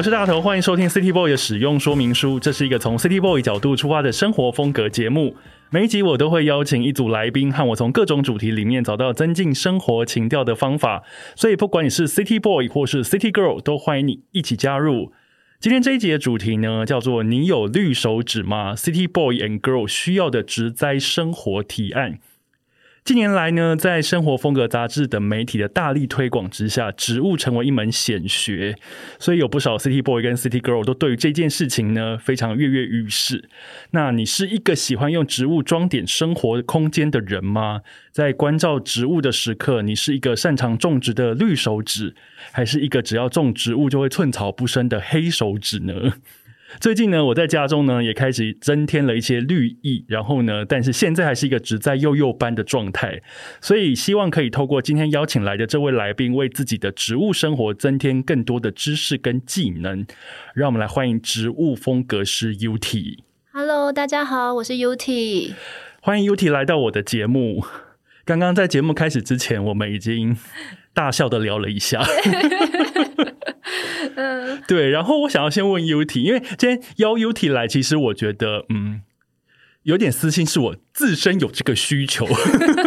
我是大头，欢迎收听 City Boy 的使用说明书。这是一个从 City Boy 角度出发的生活风格节目。每一集我都会邀请一组来宾，和我从各种主题里面找到增进生活情调的方法。所以，不管你是 City Boy 或是 City Girl，都欢迎你一起加入。今天这一集的主题呢，叫做“你有绿手指吗？”City Boy and Girl 需要的植栽生活提案。近年来呢，在生活风格杂志等媒体的大力推广之下，植物成为一门显学，所以有不少 City Boy 跟 City Girl 都对于这件事情呢非常跃跃欲试。那你是一个喜欢用植物装点生活空间的人吗？在关照植物的时刻，你是一个擅长种植的绿手指，还是一个只要种植物就会寸草不生的黑手指呢？最近呢，我在家中呢也开始增添了一些绿意，然后呢，但是现在还是一个只在幼幼班的状态，所以希望可以透过今天邀请来的这位来宾，为自己的植物生活增添更多的知识跟技能。让我们来欢迎植物风格师 UT。Hello，大家好，我是 UT。欢迎 UT 来到我的节目。刚刚在节目开始之前，我们已经大笑的聊了一下。嗯，对。然后我想要先问 UT，因为今天邀 UT 来，其实我觉得，嗯，有点私心，是我自身有这个需求。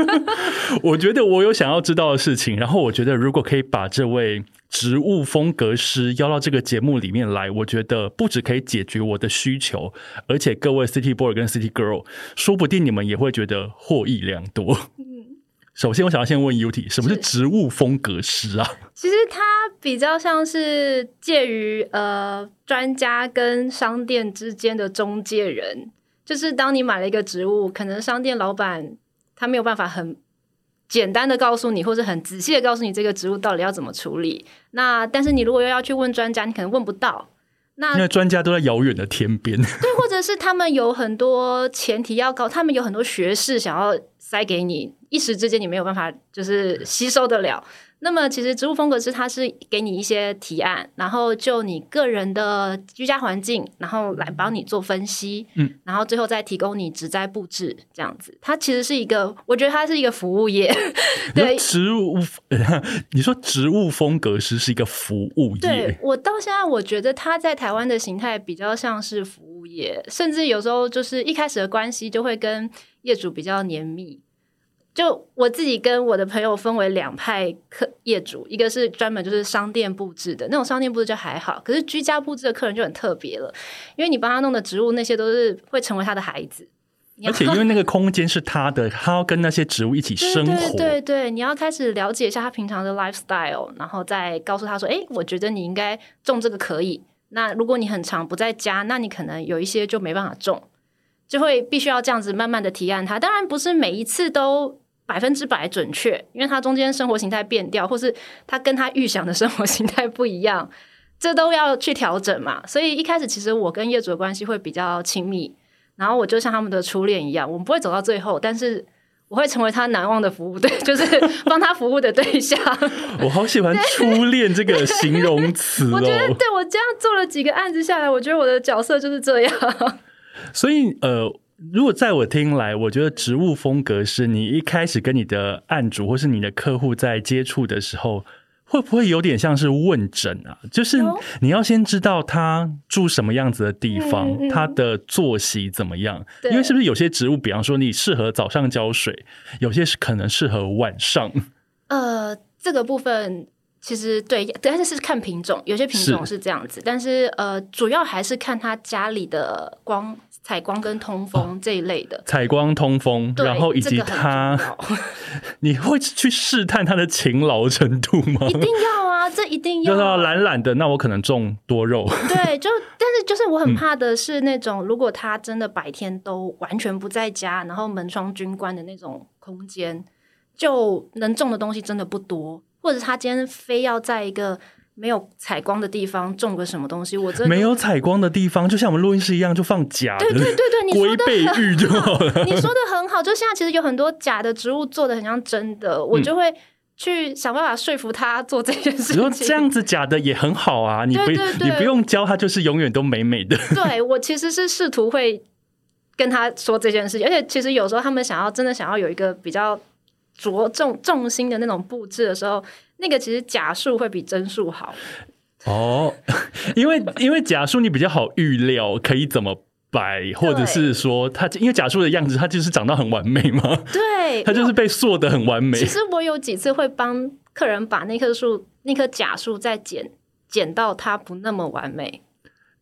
我觉得我有想要知道的事情，然后我觉得如果可以把这位植物风格师邀到这个节目里面来，我觉得不只可以解决我的需求，而且各位 City Boy 跟 City Girl，说不定你们也会觉得获益良多。首先，我想要先问 UT，什么是植物风格师啊？其实它比较像是介于呃专家跟商店之间的中介人。就是当你买了一个植物，可能商店老板他没有办法很简单的告诉你，或者很仔细的告诉你这个植物到底要怎么处理。那但是你如果又要去问专家，你可能问不到。那因为专家都在遥远的天边，对，或者是他们有很多前提要搞，他们有很多学士想要塞给你。一时之间你没有办法就是吸收得了。那么其实植物风格是它是给你一些提案，然后就你个人的居家环境，然后来帮你做分析，嗯，然后最后再提供你植栽布置这样子。它其实是一个，我觉得它是一个服务业。对，植物，你说植物风格师是一个服务业。对我到现在我觉得它在台湾的形态比较像是服务业，甚至有时候就是一开始的关系就会跟业主比较黏密。就我自己跟我的朋友分为两派客业主，一个是专门就是商店布置的那种商店布置就还好，可是居家布置的客人就很特别了，因为你帮他弄的植物那些都是会成为他的孩子，而且因为那个空间是他的，他要跟那些植物一起生活，对对，你要开始了解一下他平常的 lifestyle，然后再告诉他说，哎，我觉得你应该种这个可以。那如果你很长不在家，那你可能有一些就没办法种，就会必须要这样子慢慢的提案他。当然不是每一次都。百分之百准确，因为他中间生活形态变掉，或是他跟他预想的生活形态不一样，这都要去调整嘛。所以一开始其实我跟业主的关系会比较亲密，然后我就像他们的初恋一样，我们不会走到最后，但是我会成为他难忘的服务对，就是帮他服务的对象。我好喜欢“初恋”这个形容词哦。我觉得，对我这样做了几个案子下来，我觉得我的角色就是这样。所以，呃。如果在我听来，我觉得植物风格是你一开始跟你的案主或是你的客户在接触的时候，会不会有点像是问诊啊？就是你要先知道他住什么样子的地方，他的作息怎么样？因为是不是有些植物，比方说你适合早上浇水，有些是可能适合晚上。呃，这个部分其实对，但是是看品种，有些品种是这样子，但是呃，主要还是看他家里的光。采光跟通风这一类的，采光通风，然后以及他，你会去试探他的勤劳程度吗？一定要啊，这一定要。就是懒懒的，那我可能种多肉。对，就但是就是我很怕的是那种，如果他真的白天都完全不在家，然后门窗均关的那种空间，就能种的东西真的不多，或者他今天非要在一个。没有采光的地方种个什么东西，我真的没有采光的地方，就像我们录音室一样，就放假的。对对对对，你说的就好了。你说的很好，就现在其实有很多假的植物做的很像真的，我就会去想办法说服他做这件事情。这样子假的也很好啊，你不你不用教他，就是永远都美美的。对我其实是试图会跟他说这件事情，而且其实有时候他们想要真的想要有一个比较着重重心的那种布置的时候，那个其实假数会比真数好。哦，因为因为假树你比较好预料可以怎么摆，或者是说它因为假树的样子，它就是长到很完美嘛，对，它就是被塑的很完美其。实我有几次会帮客人把那棵树、那棵假树再剪剪到它不那么完美，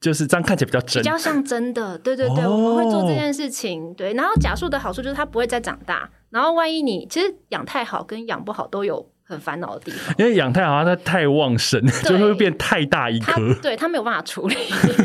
就是这样看起来比较真比。较像真的。对对对，哦我们会做这件事情。对，然后假树的好处就是它不会再长大，然后万一你其实养太好跟养不好都有很烦恼的地方。因 为养太好，它太旺盛，就会变太大一他颗。对它没有办法处理，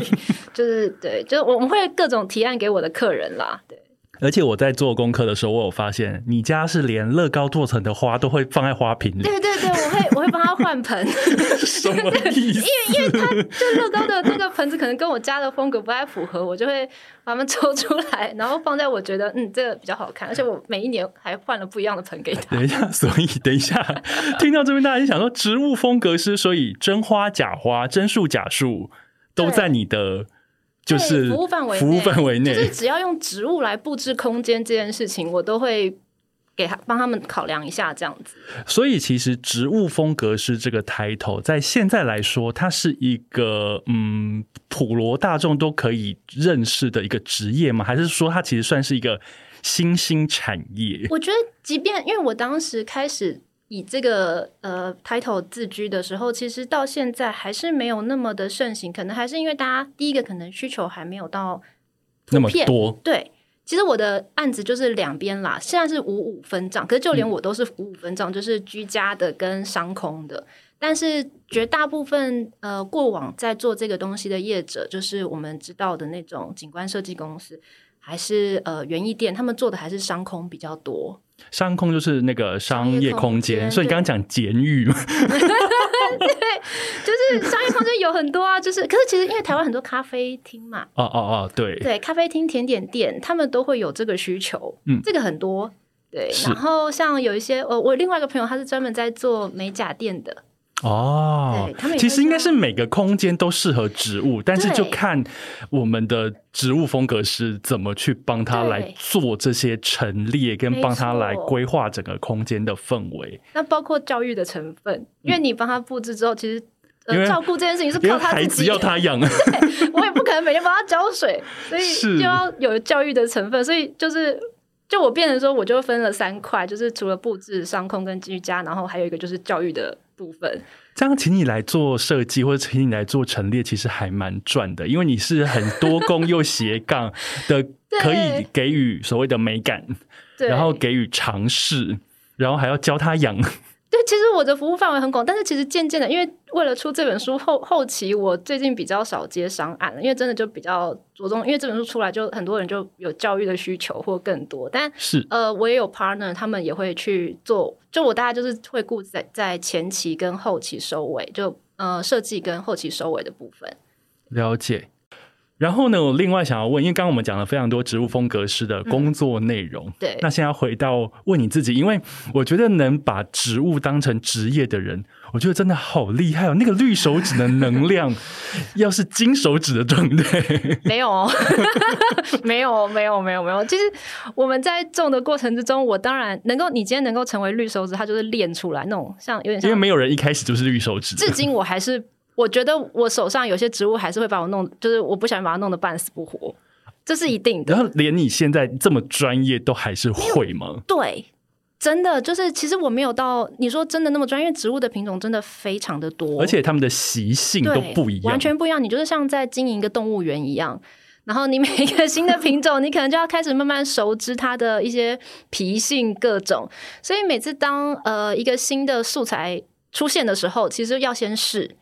就是对，就是我们会各种提案给我的客人啦。对，而且我在做功课的时候，我有发现你家是连乐高做成的花都会放在花瓶里，对对对，我会我会帮他换盆，什么意思？就乐高的那个盆子可能跟我家的风格不太符合，我就会把它们抽出来，然后放在我觉得嗯这个比较好看，而且我每一年还换了不一样的盆给他。等一下，所以等一下，听到这边大家就想说，植物风格师，所以真花、假花、真树、假树都在你的就是服务范围内服务范围内，就是只要用植物来布置空间这件事情，我都会给他帮他们考量一下，这样子。所以其实植物风格师这个 title 在现在来说，它是一个嗯普罗大众都可以认识的一个职业吗？还是说它其实算是一个新兴产业？我觉得，即便因为我当时开始以这个呃 title 自居的时候，其实到现在还是没有那么的盛行，可能还是因为大家第一个可能需求还没有到那么多，对。其实我的案子就是两边啦，现在是五五分账，可是就连我都是五五分账，就是居家的跟商空的。但是绝大部分呃过往在做这个东西的业者，就是我们知道的那种景观设计公司，还是呃园艺店，他们做的还是商空比较多。商空就是那个商业空间，所以你刚刚讲监狱嘛，就是商业空间有很多啊，就是可是其实因为台湾很多咖啡厅嘛，哦哦哦，对，对，咖啡厅、甜点店，他们都会有这个需求，嗯。这个很多。对，然后像有一些，呃，我另外一个朋友他是专门在做美甲店的，哦对他们，其实应该是每个空间都适合植物，但是就看我们的植物风格师怎么去帮他来做这些陈列，跟帮他来规划整个空间的氛围。那包括教育的成分，因为你帮他布置之后，其实。呃，因为照顾这件事情是靠他自己，孩子要他养，我也不可能每天帮他浇水，所以是就要有教育的成分，所以就是。就我变成说，我就分了三块，就是除了布置、商空跟居家，然后还有一个就是教育的部分。这样请你来做设计，或者请你来做陈列，其实还蛮赚的，因为你是很多工又斜杠的，可以给予所谓的美感，然后给予尝试，然后还要教他养。对，其实我的服务范围很广，但是其实渐渐的，因为为了出这本书后后期，我最近比较少接商案了，因为真的就比较着重，因为这本书出来就很多人就有教育的需求或更多，但是呃，我也有 partner，他们也会去做，就我大概就是会顾在在前期跟后期收尾，就呃设计跟后期收尾的部分。了解。然后呢，我另外想要问，因为刚刚我们讲了非常多植物风格师的工作内容，对那现在回到问你自己，因为我觉得能把植物当成职业的人，我觉得真的好厉害哦。那个绿手指的能量，要是金手指的状态，没有哦，没有，没有，没有，没有。其实我们在种的过程之中，我当然能够，你今天能够成为绿手指，它就是练出来那种像有点像因为没有人一开始就是绿手指。至今我还是，我觉得我手上有些植物还是会把我弄，就是我不小心把它弄得半死不活，这是一定的。然后连你现在这么专业，都还是会吗？对，真的就是，其实我没有到你说真的那么专业，因为植物的品种真的非常的多，而且它们的习性都不一样，完全不一样。你就是像在经营一个动物园一样。然后你每一个新的品种，你可能就要开始慢慢熟知它的一些脾性各种，所以每次当呃一个新的素材出现的时候，其实要先试，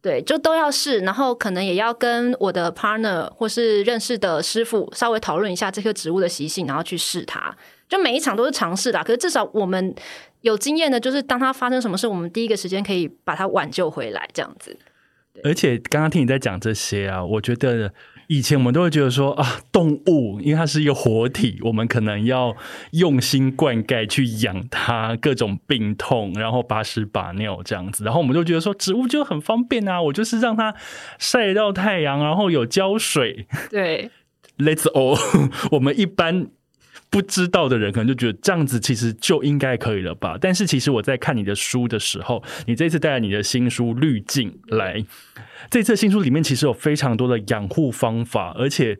对，就都要试，然后可能也要跟我的 partner 或是认识的师傅稍微讨论一下这棵植物的习性，然后去试它。就每一场都是尝试的，可是至少我们有经验的，就是当它发生什么事，我们第一个时间可以把它挽救回来，这样子。而且刚刚听你在讲这些啊，我觉得以前我们都会觉得说啊，动物因为它是一个活体，我们可能要用心灌溉去养它，各种病痛，然后把屎把尿这样子。然后我们就觉得说，植物就很方便啊，我就是让它晒到太阳，然后有浇水。对，Let's all，我们一般。不知道的人可能就觉得这样子其实就应该可以了吧？但是其实我在看你的书的时候，你这次带来你的新书《滤镜》来，这次新书里面其实有非常多的养护方法，而且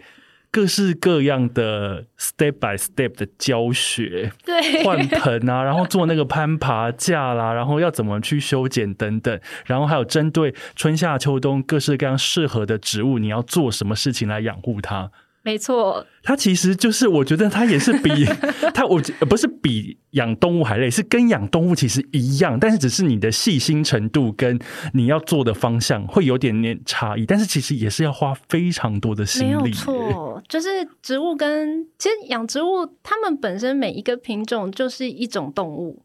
各式各样的 step by step 的教学，对，换盆啊，然后做那个攀爬架啦，然后要怎么去修剪等等，然后还有针对春夏秋冬各式各样适合的植物，你要做什么事情来养护它。没错，它其实就是，我觉得它也是比 它，我不是比养动物还累，是跟养动物其实一样，但是只是你的细心程度跟你要做的方向会有点点差异，但是其实也是要花非常多的心力。没有错，就是植物跟其实养植物，它们本身每一个品种就是一种动物。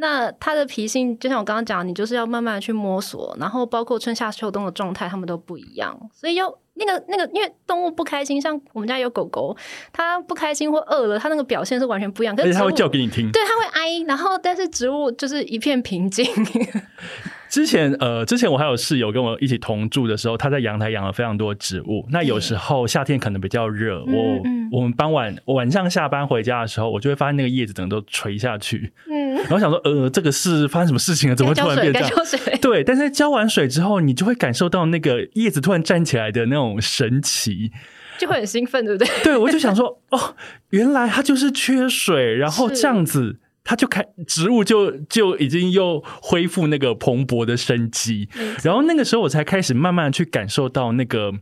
那它的脾性，就像我刚刚讲，你就是要慢慢的去摸索，然后包括春夏秋冬的状态，它们都不一样，所以要那个那个，因为动物不开心，像我们家有狗狗，它不开心或饿了，它那个表现是完全不一样。可是它会叫给你听，对，它会哀，然后但是植物就是一片平静。之前呃，之前我还有室友跟我一起同住的时候，他在阳台养了非常多植物。那有时候夏天可能比较热，我我们傍晚晚上下班回家的时候，我就会发现那个叶子整个都垂下去。嗯，然后想说，呃，这个是发生什么事情了？怎么突然变这样？对，但是浇完水之后，你就会感受到那个叶子突然站起来的那种神奇，就会很兴奋，对不对？对，我就想说，哦，原来它就是缺水，然后这样子。它就开植物就就已经又恢复那个蓬勃的生机，然后那个时候我才开始慢慢去感受到那个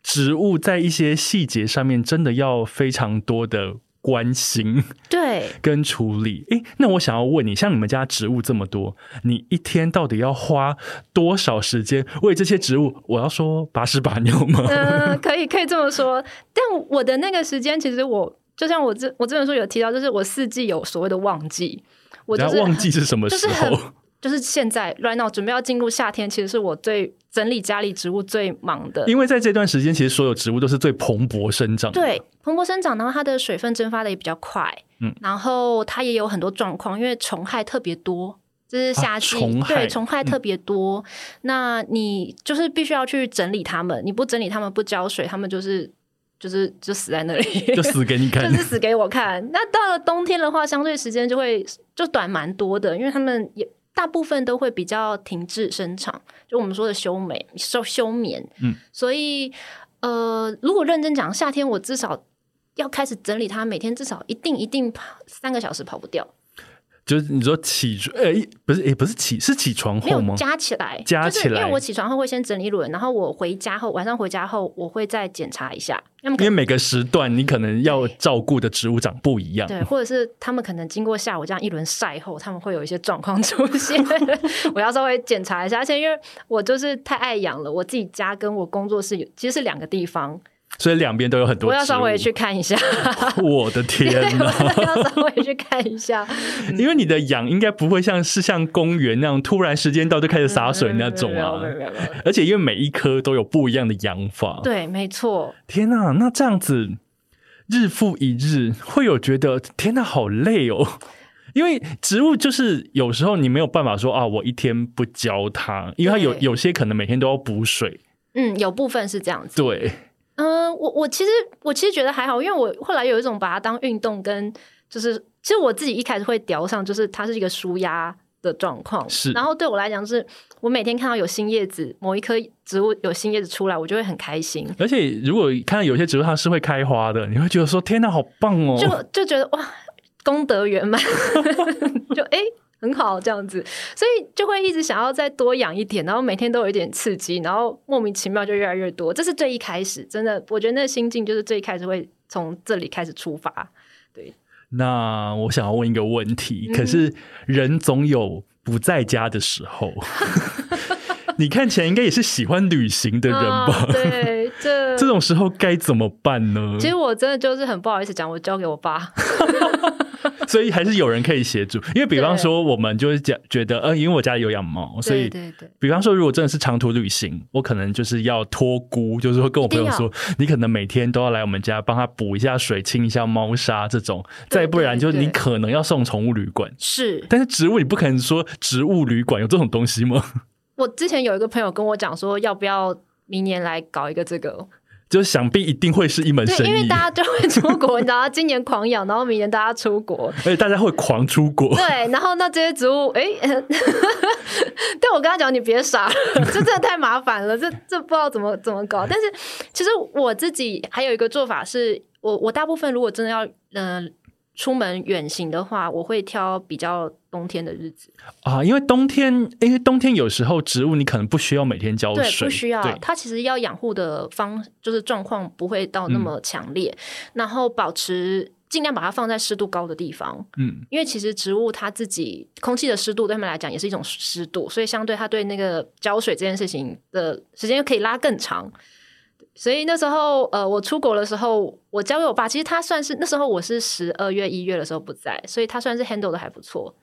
植物在一些细节上面真的要非常多的关心，对，跟处理。诶，那我想要问你，像你们家植物这么多，你一天到底要花多少时间为这些植物？我要说把屎把尿吗？嗯，可以，可以这么说。但我的那个时间，其实我。就像我这我这本书有提到，就是我四季有所谓的旺季，我就是旺季是什么时候？就是现在，right now 准备要进入夏天，其实是我最整理家里植物最忙的。因为在这段时间，其实所有植物都是最蓬勃生长，对，蓬勃生长，然后它的水分蒸发的也比较快，嗯，然后它也有很多状况，因为虫害特别多，就是夏季对虫害特别多，那你就是必须要去整理它们，你不整理它们，不浇水，它们就是。就是就死在那里，就死给你看，就是死给我看。那到了冬天的话，相对时间就会就短蛮多的，因为他们也大部分都会比较停滞生长，就我们说的休美休休眠。嗯，所以呃，如果认真讲，夏天我至少要开始整理它，每天至少一定一定跑三个小时跑不掉。就是你说起床，哎，不是，哎，不是起，是起床后吗？加起来，加起来。因为我起床后会先整理一轮，然后我回家后，晚上回家后，我会再检查一下。因为每个时段你可能要照顾的植物长不一样，对，或者是他们可能经过下午这样一轮晒后，他们会有一些状况出现，我要稍微检查一下。而且因为我就是太爱养了，我自己家跟我工作室有其实是两个地方。所以两边都有很多，我要稍微去看一下。我的天哪！要稍微去看一下，因为你的养应该不会像是像公园那样突然时间到就开始洒水那种啊。而且因为每一棵都有不一样的养法。对，没错。天哪，那这样子日复一日，会有觉得天哪，好累哦。因为植物就是有时候你没有办法说啊，我一天不浇它，因为它有有些可能每天都要补水。嗯，有部分是这样子。对。嗯，我我其实我其实觉得还好，因为我后来有一种把它当运动，跟就是其实我自己一开始会调上，就是它是一个舒压的状况。是，然后对我来讲，是我每天看到有新叶子，某一棵植物有新叶子出来，我就会很开心。而且如果看到有些植物它是会开花的，你会觉得说天哪，好棒哦！就就觉得哇，功德圆满 就哎。很好，这样子，所以就会一直想要再多养一点，然后每天都有一点刺激，然后莫名其妙就越来越多。这是最一开始，真的，我觉得那心境就是最一开始会从这里开始出发。对，那我想要问一个问题，可是人总有不在家的时候，你看起来应该也是喜欢旅行的人吧？对，这 这种时候该怎么办呢？其实我真的就是很不好意思讲，我交给我爸。所以还是有人可以协助。因为比方说，我们就是讲觉得，呃，因为我家里有养猫，所以对对对，比方说，如果真的是长途旅行，我可能就是要托孤，就是说跟我朋友一说，你可能每天都要来我们家帮他补一下水、清一下猫砂这种，再不然就是你可能要送宠物旅馆。是但是植物你不可能说植物旅馆有这种东西吗？我之前有一个朋友跟我讲说，要不要明年来搞一个这个？就想必一定会是一门对，生意，因为大家就会出国，你知道，今年狂养，然后明年大家出国，而且大家会狂出国。对，然后那这些植物，哎，但我跟他讲，你别傻了，这真的太麻烦了，这这不知道怎么怎么搞。但是其实我自己还有一个做法是，我我大部分如果真的要嗯、呃出门远行的话，我会挑比较冬天的日子，啊，因为冬天，因为冬天有时候植物你可能不需要每天浇对，水，不需要。它其实要养护的方就是状况不会到那么强烈，然后保持尽量把它放在湿度高的地方，嗯，因为其实植物它自己空气的湿度对他们来讲也是一种湿度，所以相对它对那个浇水这件事情的时间可以拉更长。所以那时候，呃，我出国的时候，我交给我爸，其实他算是那时候我是十二月一月的时候不在，所以他算是 handle 的还不错。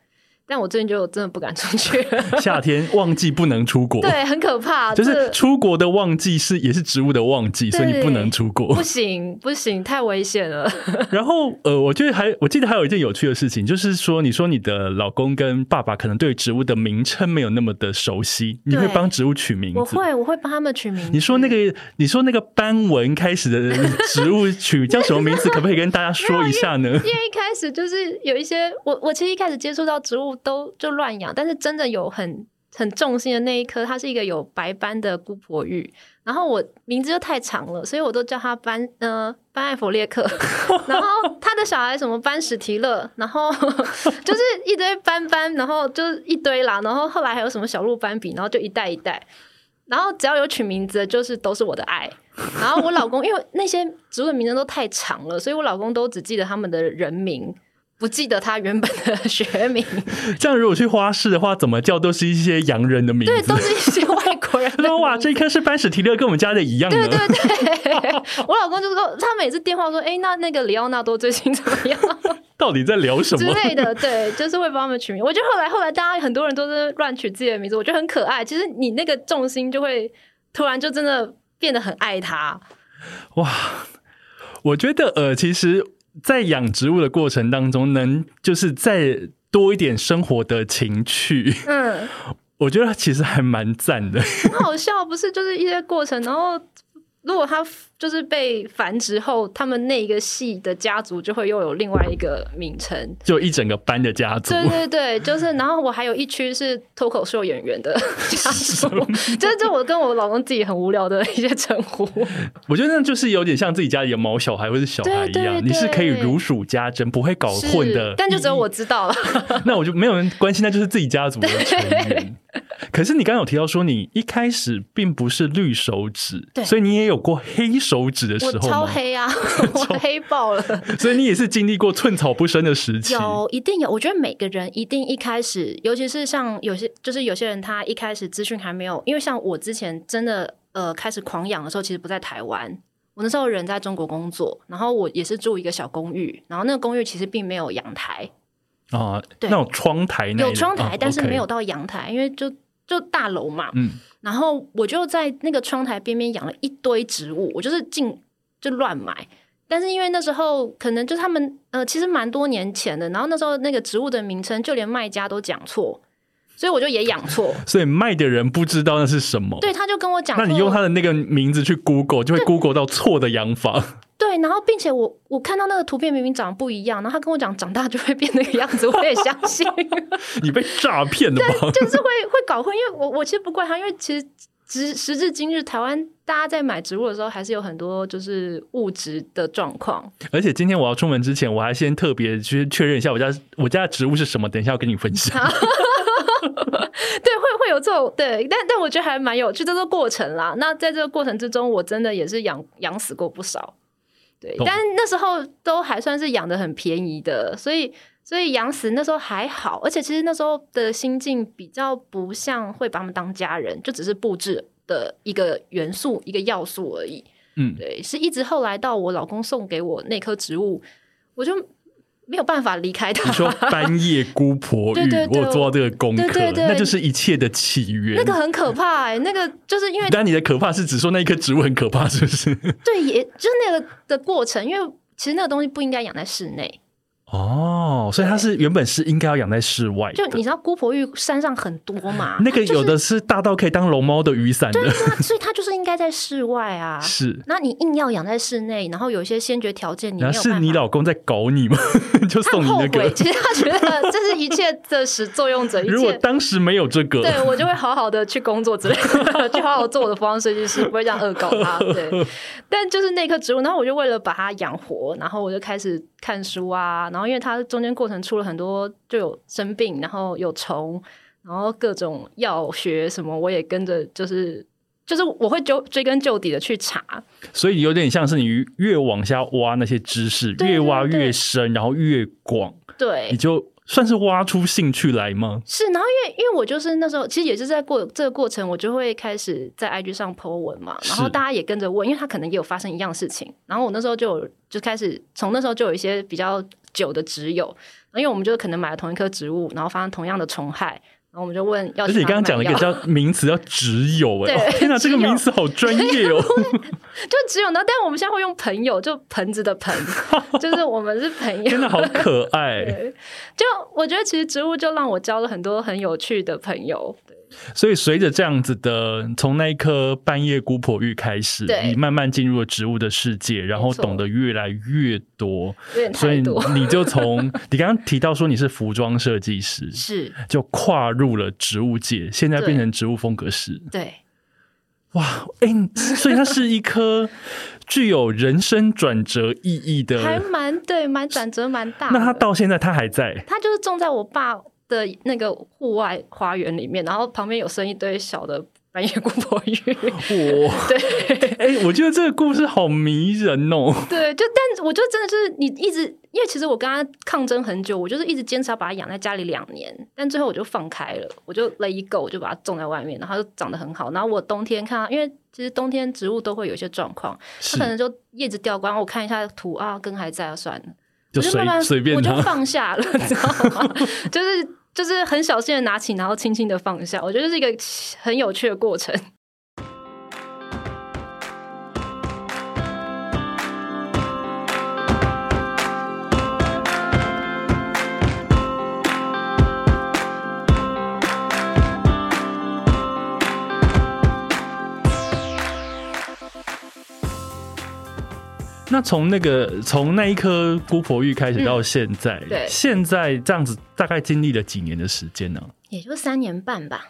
但我最近就真的不敢出去了，夏天旺季不能出国，对，很可怕，就是出国的旺季是也是植物的旺季，所以你不能出国不。行不行，太危险了。然后呃，我觉得还我记得还有一件有趣的事情，就是说你说你的老公跟爸爸可能对植物的名称没有那么的熟悉，你会帮植物取名字。我会我会帮他们取名字。你说那个，你说那个斑纹开始的植物取叫什么名字？可不可以跟大家说一下呢？因为一开始就是有一些，我我其实一开始接触到植物都就乱养，但是真的有很很重心的那一颗，它是一个有白斑的姑婆玉，然后我名字就太长了，所以我都叫它斑呃斑艾佛列克，然后他的小孩什么班史提勒，然后 就是一堆斑斑，然后就是一堆啦，然后后来还有什么小鹿斑比，然后就一代一代。然后只要有取名字，就是都是我的爱。然后我老公，因为那些植物的名字都太长了，所以我老公都只记得他们的人名，不记得他原本的学名。这样如果去花市的话，怎么叫都是一些洋人的名字对，字都。是一些外国人的 名字。说哇，这棵是班史提勒，跟我们家的一样呢。对对对，我老公就说，他每次电话说，哎，那那个里奥纳多最近怎么样 到底在聊什么？之类的，对，就是会帮他们取名。我觉得后来后来大家很多人都是乱取自己的名字，我觉得很可爱。其实你那个重心就会突然就真的变得很爱他。哇，我觉得呃，其实，在养植物的过程当中，能就是再多一点生活的情趣，嗯，我觉得其实还蛮赞的。很好笑，不是？就是一些过程，然后如果它就是被繁殖后，他们那一个系的家族就会又有另外一个名称。就一整个班的家族，对对对，就是，然后我还有一区是脱口秀演员的 家族，就是这我跟我老公自己很无聊的一些称呼。我觉得那就是有点像自己家里的毛小孩或者小孩一样，对对你是可以如数家珍，不会搞混的。但就只有我知道了。那我就没有人关心，那就是自己家族的成员。可是你刚刚有提到说，你一开始并不是绿手指，对所以你也有过黑手指的时候吗？超黑啊，我黑爆了。所以你也是经历过寸草不生的时期。有，一定有。我觉得每个人一定一开始，尤其是像有些，就是有些人他一开始资讯还没有，因为像我之前真的呃开始狂养的时候，其实不在台湾。我那时候人在中国工作，然后我也是住一个小公寓，然后那个公寓其实并没有阳台，啊，对那种窗台那有窗台，啊但是没有到阳台，因为就就大楼嘛。嗯，然后我就在那个窗台边边养了一堆植物，我就是进就乱买。但是因为那时候可能就是他们呃，其实蛮多年前的，然后那时候那个植物的名称就连卖家都讲错，所以我就也养错。所以卖的人不知道那是什么。对，他就跟我讲，那你用他的那个名字去 Google，就会 Google 到错的养法。对，然后并且我我看到那个图片明明长得不一样，然后他跟我讲长大就会变那个样子，我也相信，你被诈骗了吧？就是会会搞混，因为我我其实不怪他，因为其实。时时至今日，台湾大家在买植物的时候，还是有很多就是物质的状况。而且今天我要出门之前，我还先特别去确认一下我家我家的植物是什么，等一下要跟你分享。对，会会有这种对，但但我觉得还蛮有趣，这个过程啦。那在这个过程之中，我真的也是养养死过不少，对，但那时候都还算是养的很便宜的，所以所以养死那时候还好，而且其实那时候的心境比较不像会把他们当家人，就只是布置的一个元素、一个要素而已。嗯，对，是一直后来到我老公送给我那棵植物，我就没有办法离开他。你说半夜姑婆 对对浴，对我有做到这个功课，对对对那就是一切的起源。那个很可怕哎、那个就是因为但你的可怕是指说那一棵植物很可怕，是不是？对，也就是那个的过程，因为其实那个东西不应该养在室内。哦，所以它是原本是应该要养在室外，就你知道姑婆玉山上很多嘛，那个有的是大到可以当龙猫的雨伞的，对啊，所以它就是应该在室外啊。是。那你硬要养在室内，然后有一些先决条件，你是。你老公在搞你吗？就送你那很后悔，个。其实他觉得这是一切的始作用者，一如果当时没有这个，对我就会好好的去工作之类的，就好好做我的服装设计师，不会这样恶搞他。对，但就是那棵植物，然后我就为了把它养活，然后我就开始看书啊，然后因为它中间过程出了很多，就有生病，然后有虫，然后各种药学什么，我也跟着就是。就是我会就追根究底的去查，所以有点像是你越往下挖那些知识，对对越挖越深，然后越广，对你，就算是挖出兴趣来吗？是，然后因为因为我就是那时候，其实也是在过这个过程，我就会开始在 IG 上 po 文嘛，然后大家也跟着问，因为他可能也有发生一样事情，然后我那时候就有就开始从那时候就有一些比较久的植友，因为我们就可能买了同一棵植物，然后发生同样的虫害，然后我们就问要而且你刚刚讲了一个叫名词叫植友，哎，天哪，这个名词好专业哦。就只有呢，但我们现在会用朋友，就盆子的盆，就是我们是朋友，真的好可爱。对，就我觉得其实植物就让我交了很多很有趣的朋友，所以随着这样子的，从那一颗半夜姑婆玉开始，你慢慢进入了植物的世界，然后懂得越来越多，所以，你就从你刚刚提到说你是服装设计师，是就跨入了植物界，现在变成植物风格师。对。哇，哎、所以它是一颗具有人生转折意义的还。蛮对，蛮转折蛮大。那它到现在它还在，它就是种在我爸的那个户外花园里面，然后旁边有生一堆小的半夜姑婆芋。哇，对哎、我觉得这个故事好迷人哦。对，就但我就真的就是你一直，因为其实我跟他抗争很久，我就是一直坚持要把它养在家里两年，但最后我就放开了，我就 let it go，我就把它种在外面，然后就长得很好。然后我冬天看它，因为其实冬天植物都会有一些状况，它可能就叶子掉光，我看一下土啊，根还在啊，算了。就随我就慢慢我就随便它。放下了，你知道吗？就是就是很小心的拿起，然后轻轻的放下。我觉得是一个很有趣的过程。那从那个从那一颗姑婆玉开始到现在，对。现在这样子大概经历了几年的时间呢？也就三年半吧。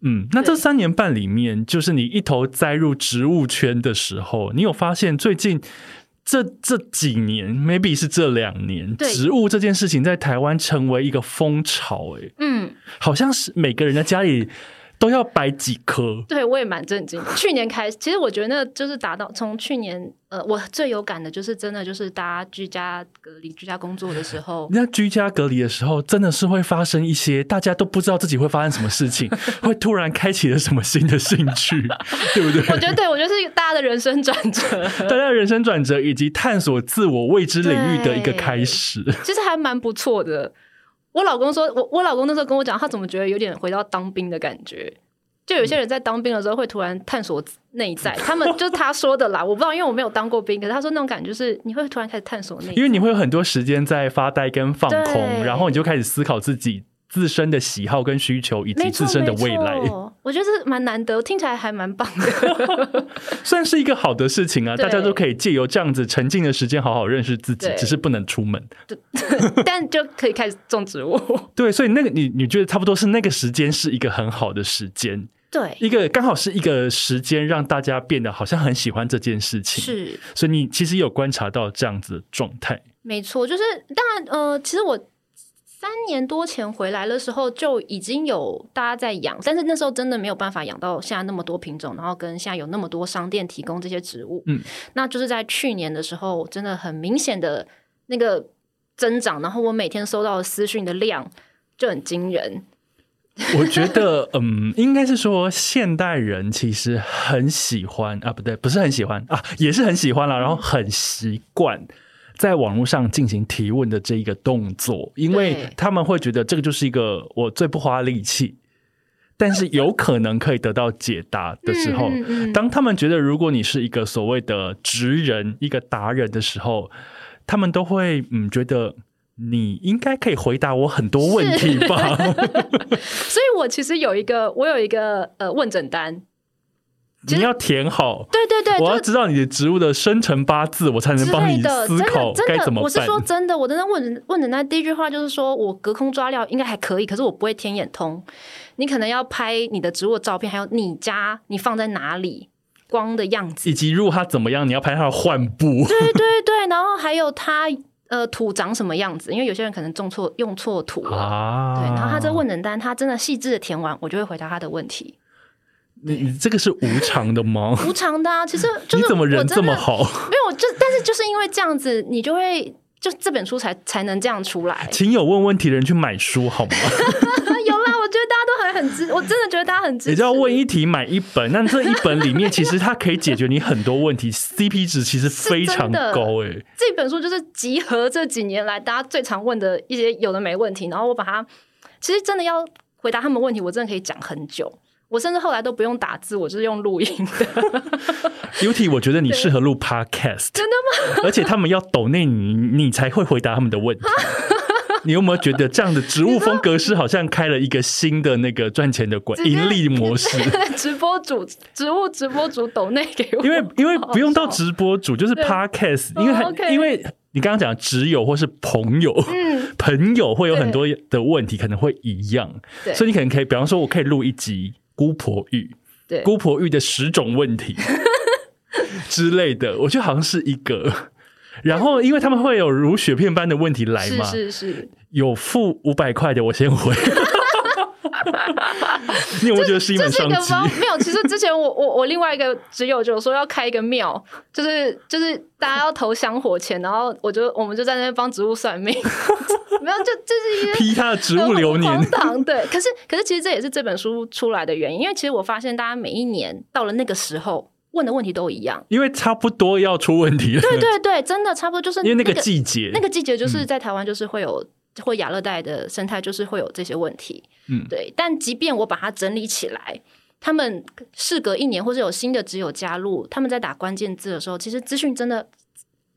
嗯，那这三年半里面，就是你一头栽入植物圈的时候，你有发现最近这这几年，maybe 是这两年，植物这件事情在台湾成为一个风潮、欸，嗯，好像是每个人的家里都要摆几颗。对我也蛮震惊。去年开始，其实我觉得那就是达到从去年，呃，我最有感的就是真的就是大家居家隔离、居家工作的时候，那居家隔离的时候，真的是会发生一些大家都不知道自己会发生什么事情，会突然开启了什么新的兴趣，对不对？我觉得对我觉得是大家的人生转折。大家的人生转折以及探索自我未知领域的一个开始。其实还蛮不错的。我老公说，我我老公那时候跟我讲，他怎么觉得有点回到当兵的感觉。就有些人在当兵的时候会突然探索内在，他们 就是他说的啦，我不知道，因为我没有当过兵，可是他说那种感觉就是你会突然开始探索内在，因为你会有很多时间在发呆跟放空，然后你就开始思考自己自身的喜好跟需求，以及自身的未来 我觉得这蛮难得，听起来还蛮棒的。算是一个好的事情啊！大家都可以借由这样子沉浸的时间，好好认识自己，只是不能出门。但就可以开始种植物。对，所以那个你你觉得差不多是那个时间是一个很好的时间，对，一个刚好是一个时间让大家变得好像很喜欢这件事情。，是所以你其实有观察到这样子的状态。没错，就是当然，呃，其实我三年多前回来的时候就已经有大家在养，但是那时候真的没有办法养到现在那么多品种，然后跟现在有那么多商店提供这些植物。嗯，那就是在去年的时候，真的很明显的那个增长，然后我每天收到的私讯的量就很惊人。我觉得，嗯，应该是说现代人其实很喜欢啊，不对，不是很喜欢啊，也是很喜欢啦，然后很习惯在网络上进行提问的这一个动作，因为他们会觉得这个就是一个我最不花力气，但是有可能可以得到解答的时候，嗯嗯嗯。当他们觉得如果你是一个所谓的职人、一个达人的时候，他们都会嗯觉得你应该可以回答我很多问题吧？所以我其实有一个，我有一个呃问诊单，你要填好。对对对，我要就知道你的植物的生辰八字，我才能之帮你思考该怎么办我是说。真的，我真的问诊问诊单第一句话就是说我隔空抓料应该还可以，可是我不会天眼通，你可能要拍你的植物的照片，还有你家你放在哪里。光的样子以，及如果它怎么样，你要拍它的患部。对对对，然后还有它呃土长什么样子，因为有些人可能种错用错土了，啊，对，然后他这问诊单，他真的细致的填完，我就会回答他的问题。你你这个是无偿的吗？无偿的啊，其实 就是你怎么人这么好？没有，就但是就是因为这样子，你就会就这本书才才能这样出来。请有问问题的人去买书好吗？有啦，我觉得大家都还很支，我真的觉得大家很支持。你就要问一题买一本，那这一本里面其实它可以解决你很多问题，CP 值其实非常高哎、这本书就是集合这几年来大家最常问的一些有的没问题，然后我把它，其实真的要回答他们问题，我真的可以讲很久。我甚至后来都不用打字，我就是用录音的。Beauty，我觉得你适合录 Podcast，真的吗？而且他们要抖内你，你才会回答他们的问题。你有没有觉得这样的植物风格师好像开了一个新的那个赚钱的管盈利模式？直播主、植物直播主抖内给我，因为因为不用到直播主，就是 podcast，因为，OK 因为你刚刚讲只有或是朋友，嗯，朋友会有很多的问题可能会一样，所以你可能可以，比方说，我可以录一集姑婆玉，对，姑婆玉的十种问题 之类的，我觉得好像是一个。然后，因为他们会有如雪片般的问题来是嘛，是是，有付五百块的，我先回。你有没有觉得是一门没有。其实之前我我我另外一个只有就说要开一个庙，就是就是大家要投香火钱，然后我就我们就在那边帮植物算命，没有就就是一些批他的植物流年对。可是可是其实这也是这本书出来的原因，因为其实我发现大家每一年到了那个时候问的问题都一样。因为差不多要出问题了，对对对，真的差不多就是因为那个个季节，那个季节就是在台湾就是会有。或亚热带的生态就是会有这些问题，嗯对。但即便我把它整理起来，他们事隔一年或者有新的只有加入，他们在打关键字的时候，其实资讯真的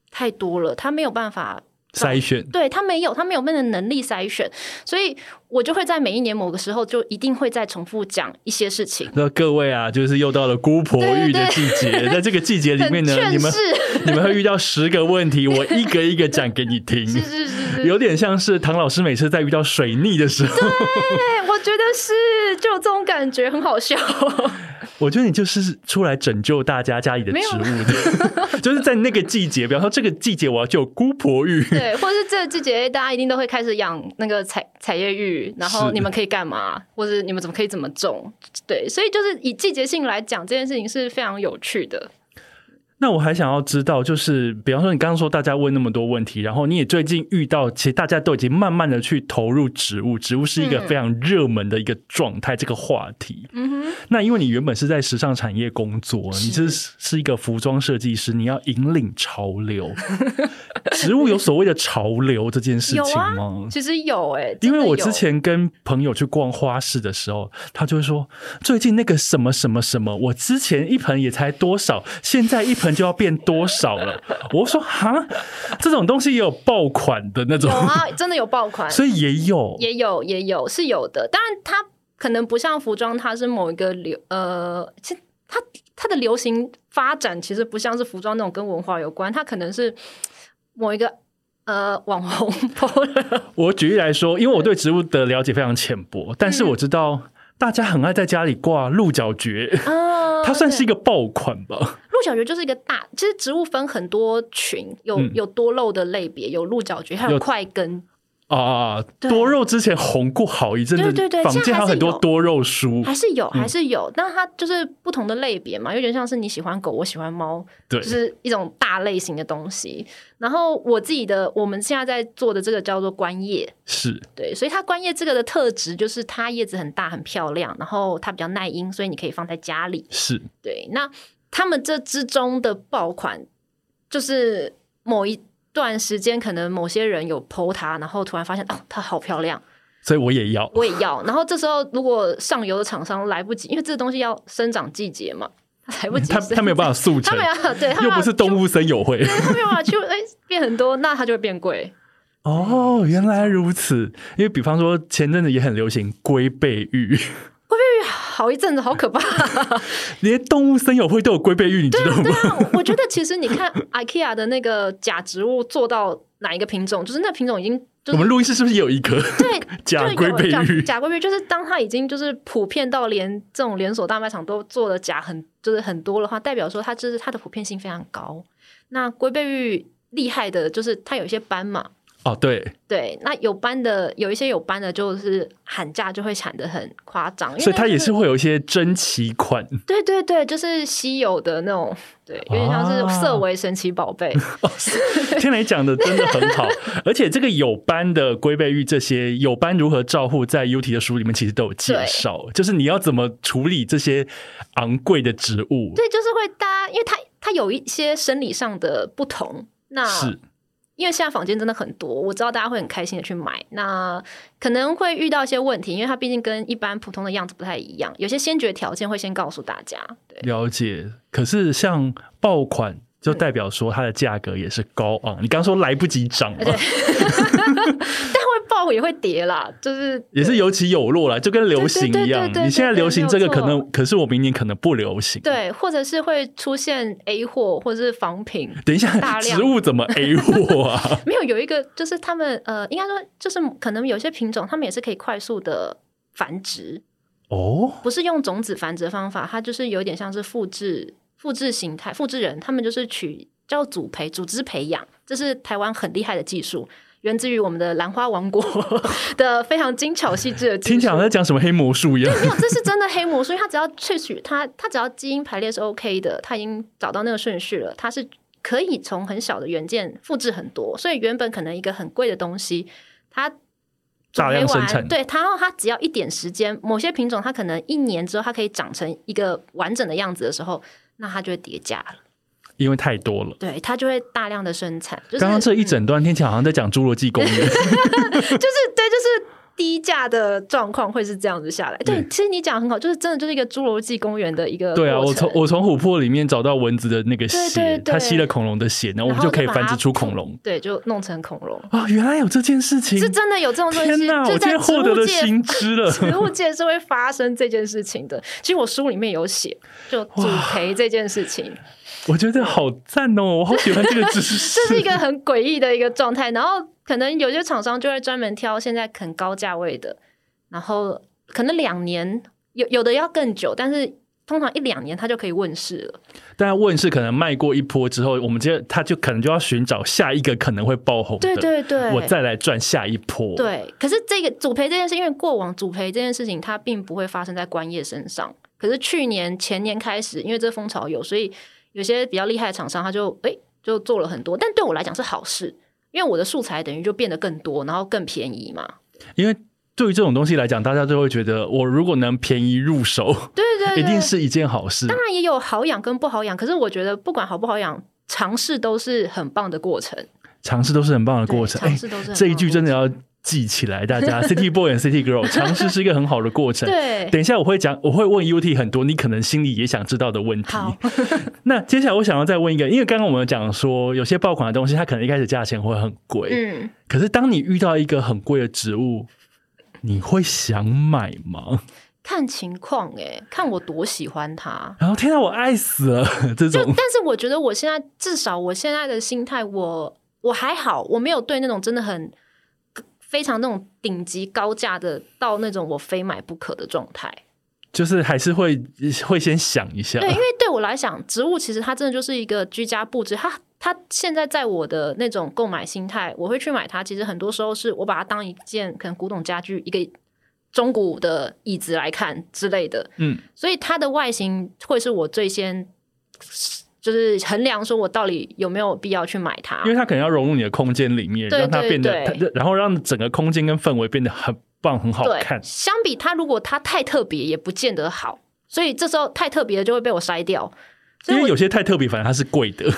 太多了，他没有办法筛选。对他没有，他没有那个能力筛选，所以我就会在每一年某个时候就一定会再重复讲一些事情。那各位啊，就是又到了姑婆浴的季节，在这个季节里面呢，你们你们会遇到十个问题，我一个一个讲给你听，是是是是，有点像是唐老师每次在遇到水逆的时候，对，我觉得是就有这种感觉，很好笑。我觉得你就是出来拯救大家家里的植物的，就是在那个季节，比方说这个季节我要救姑婆玉，对，或者是这个季节，大家一定都会开始养那个彩彩叶玉，然后你们可以干嘛，或者你们怎么可以怎么种？对，所以就是以季节性来讲，这件事情是非常有趣的。那我还想要知道，就是比方说你刚刚说大家问那么多问题，然后你也最近遇到，其实大家都已经慢慢的去投入植物，植物是一个嗯非常热门的一个状态，这个话题。嗯哼，那因为你原本是在时尚产业工作，你是是一个服装设计师，你要引领潮流。植物有所谓的潮流这件事情吗？其实有哎、因为我之前跟朋友去逛花市的时候，他就会说最近那个什么什么什么，我之前一盆也才多少，现在一盆就要变多少了。我说哈，这种东西也有爆款的那种。有，啊，真的有爆款，所以也有。也有也有是有的。当然，它可能不像服装，它是某一个流呃，其实它它的流行发展其实不像是服装那种跟文化有关，它可能是某一个呃网红 我举例来说，因为我对植物的了解非常浅薄，但是我知道大家很爱在家里挂鹿角蕨，啊，它算是一个个爆款吧。鹿角蕨就是一个大，其实植物分很多群，有、嗯。有多肉的类别，有鹿角蕨，还有有块根，啊，多肉之前红过好一阵子，对对对坊间还有很多多肉书，还是有嗯。还是有，但它就是不同的类别嘛，有点像是你喜欢狗，我喜欢猫，对。就是一种大类型的东西。然后我自己的，我们现在在做的这个叫做观叶，是。对，所以它观叶这个的特质就是它叶子很大很漂亮，然后它比较耐阴，所以你可以放在家里。是，对，那他们这之中的爆款就是某一段时间，可能某些人有剖它，然后突然发现哦，它好漂亮，所以我也要。我也要。然后这时候如果上游的厂商来不及，因为这个东西要生长季节嘛，它来不及生，他他没有办法速成 他没，有对，它又不是动物生友会。对，它没有办法去哎变很多，那它就会变贵。哦，原来如此。因为比方说前阵子也很流行龟背玉，好一阵子，好可怕。连动物森友会都有龟背玉，你知道吗？对啊，我我觉得其实你看 IKEA 的那个假植物做到哪一个品种，就是那品种已经就是我们录音室是不是也有一颗对 假龟背玉？假龟背玉就是当它已经就是普遍到连这种连锁大卖场都做的假很就是很多的话，代表说它就是它的普遍性非常高。那龟背玉厉害的就是它有一些斑嘛，哦，对，对，那有斑的有一些有斑的，就是喊价就会喊得很夸张，所以它也是也会有一些珍奇款。对对对，就是稀有的那种，对，有点像是色为神奇宝贝。天雷讲的真的很好，而且这个有斑的龟背玉，这些有斑如何照护，在 U T 的书里面其实都有介绍，就是你要怎么处理这些昂贵的植物。对，就是会大家，因为它它有一些生理上的不同，那是因为现在房间真的很多，我知道大家会很开心的去买，那可能会遇到一些问题，因为它毕竟跟一般普通的样子不太一样，有些先决条件会先告诉大家。对，了解，可是像爆款。就代表说它的价格也是高昂。你刚说来不及涨了，对 但会爆也会跌啦，就是也是有起有落啦，就跟流行一样你现在流行这个可能，可是我明年可能不流行。对，或者是会出现 A 货或者是仿品。等一下大，量植物怎么 A 货啊？没有有一个就是他们呃，应该说就是可能有些品种，他们也是可以快速的繁殖，哦，不是用种子繁殖的方法，它就是有点像是复制复制形态，复制人，他们就是取叫组培组织培养，这是台湾很厉害的技术，源自于我们的兰花王国 的非常精巧细致的。听起来在讲什么黑魔术一样。对没有，这是真的黑魔术，因为它只要萃取它，它只要基因排列是 OK 的，它已经找到那个顺序了，它是可以从很小的元件复制很多，所以原本可能一个很贵的东西，它大量生产对，然后它只要一点时间，某些品种它可能一年之后它可以长成一个完整的样子的时候，那它就会叠加了，因为太多了。对，它就会大量的生产。就是、刚刚这一整段听起来好像在讲侏罗纪公园。就是对，就是低价的状况会是这样子下来。对，对其实你讲得很好，就是真的就是一个侏罗纪公园的一个对啊，我从我从琥珀里面找到蚊子的那个血，它吸了恐龙的血，然后我们就可以繁殖出恐龙。对，就弄成恐龙。啊、原来有这件事情！是真的有这种东西，天哪，我今就在天获得了新知了。植物界是会发生这件事情的。其实我书里面有写，就主培这件事情，我觉得好赞哦，我好喜欢这个知识。这是一个很诡异的一个状态。然后可能有些厂商就会专门挑现在很高价位的，然后可能两年有有的要更久，但是通常一两年它就可以问世了。但问世可能卖过一波之后，我们接着他就可能就要寻找下一个可能会爆红的，对对对，我再来赚下一波。，对，可是这个主培这件事，因为过往主培这件事情，它并不会发生在官业身上。可是去年、前年开始，因为这风潮有，所以有些比较厉害的厂商，他就诶就做了很多。但对我来讲是好事，因为我的素材等于就变得更多，然后更便宜嘛。因为对于这种东西来讲，大家都会觉得，我如果能便宜入手，对对对，一定是一件好事。当然也有好养跟不好养，可是我觉得不管好不好养，尝试都是很棒的过程。尝试都是很棒的过程。尝试都是这一句真的要记起来，大家 City Boy and City Girl，尝试是一个很好的过程。对，等一下我会讲，我会问 UT 很多你可能心里也想知道的问题。好，那接下来我想要再问一个，因为刚刚我们有讲说，有些爆款的东西，它可能一开始价钱会很贵，嗯，可是当你遇到一个很贵的植物，你会想买吗？看情况哎、看我多喜欢它。然后天啊，我爱死了 这就种，但是我觉得我现在至少我现在的心态，我我还好，我没有对那种真的很非常那种顶级高价的到那种我非买不可的状态。就是还是会会先想一下对，，因为对我来讲，植物其实它真的就是一个居家布置。它它现在在我的那种购买心态，我会去买它。其实很多时候是我把它当一件可能古董家具、一个中古的椅子来看之类的。嗯，所以它的外形会是我最先就是衡量说我到底有没有必要去买它因。为它可能要融入你的空间里面，对让它变得，然后让整个空间跟氛围变得很棒、很好看，。相比它如果它太特别，也不见得好。所以这时候太特别的就会被我筛掉。因为有些太特别，反正它是贵的。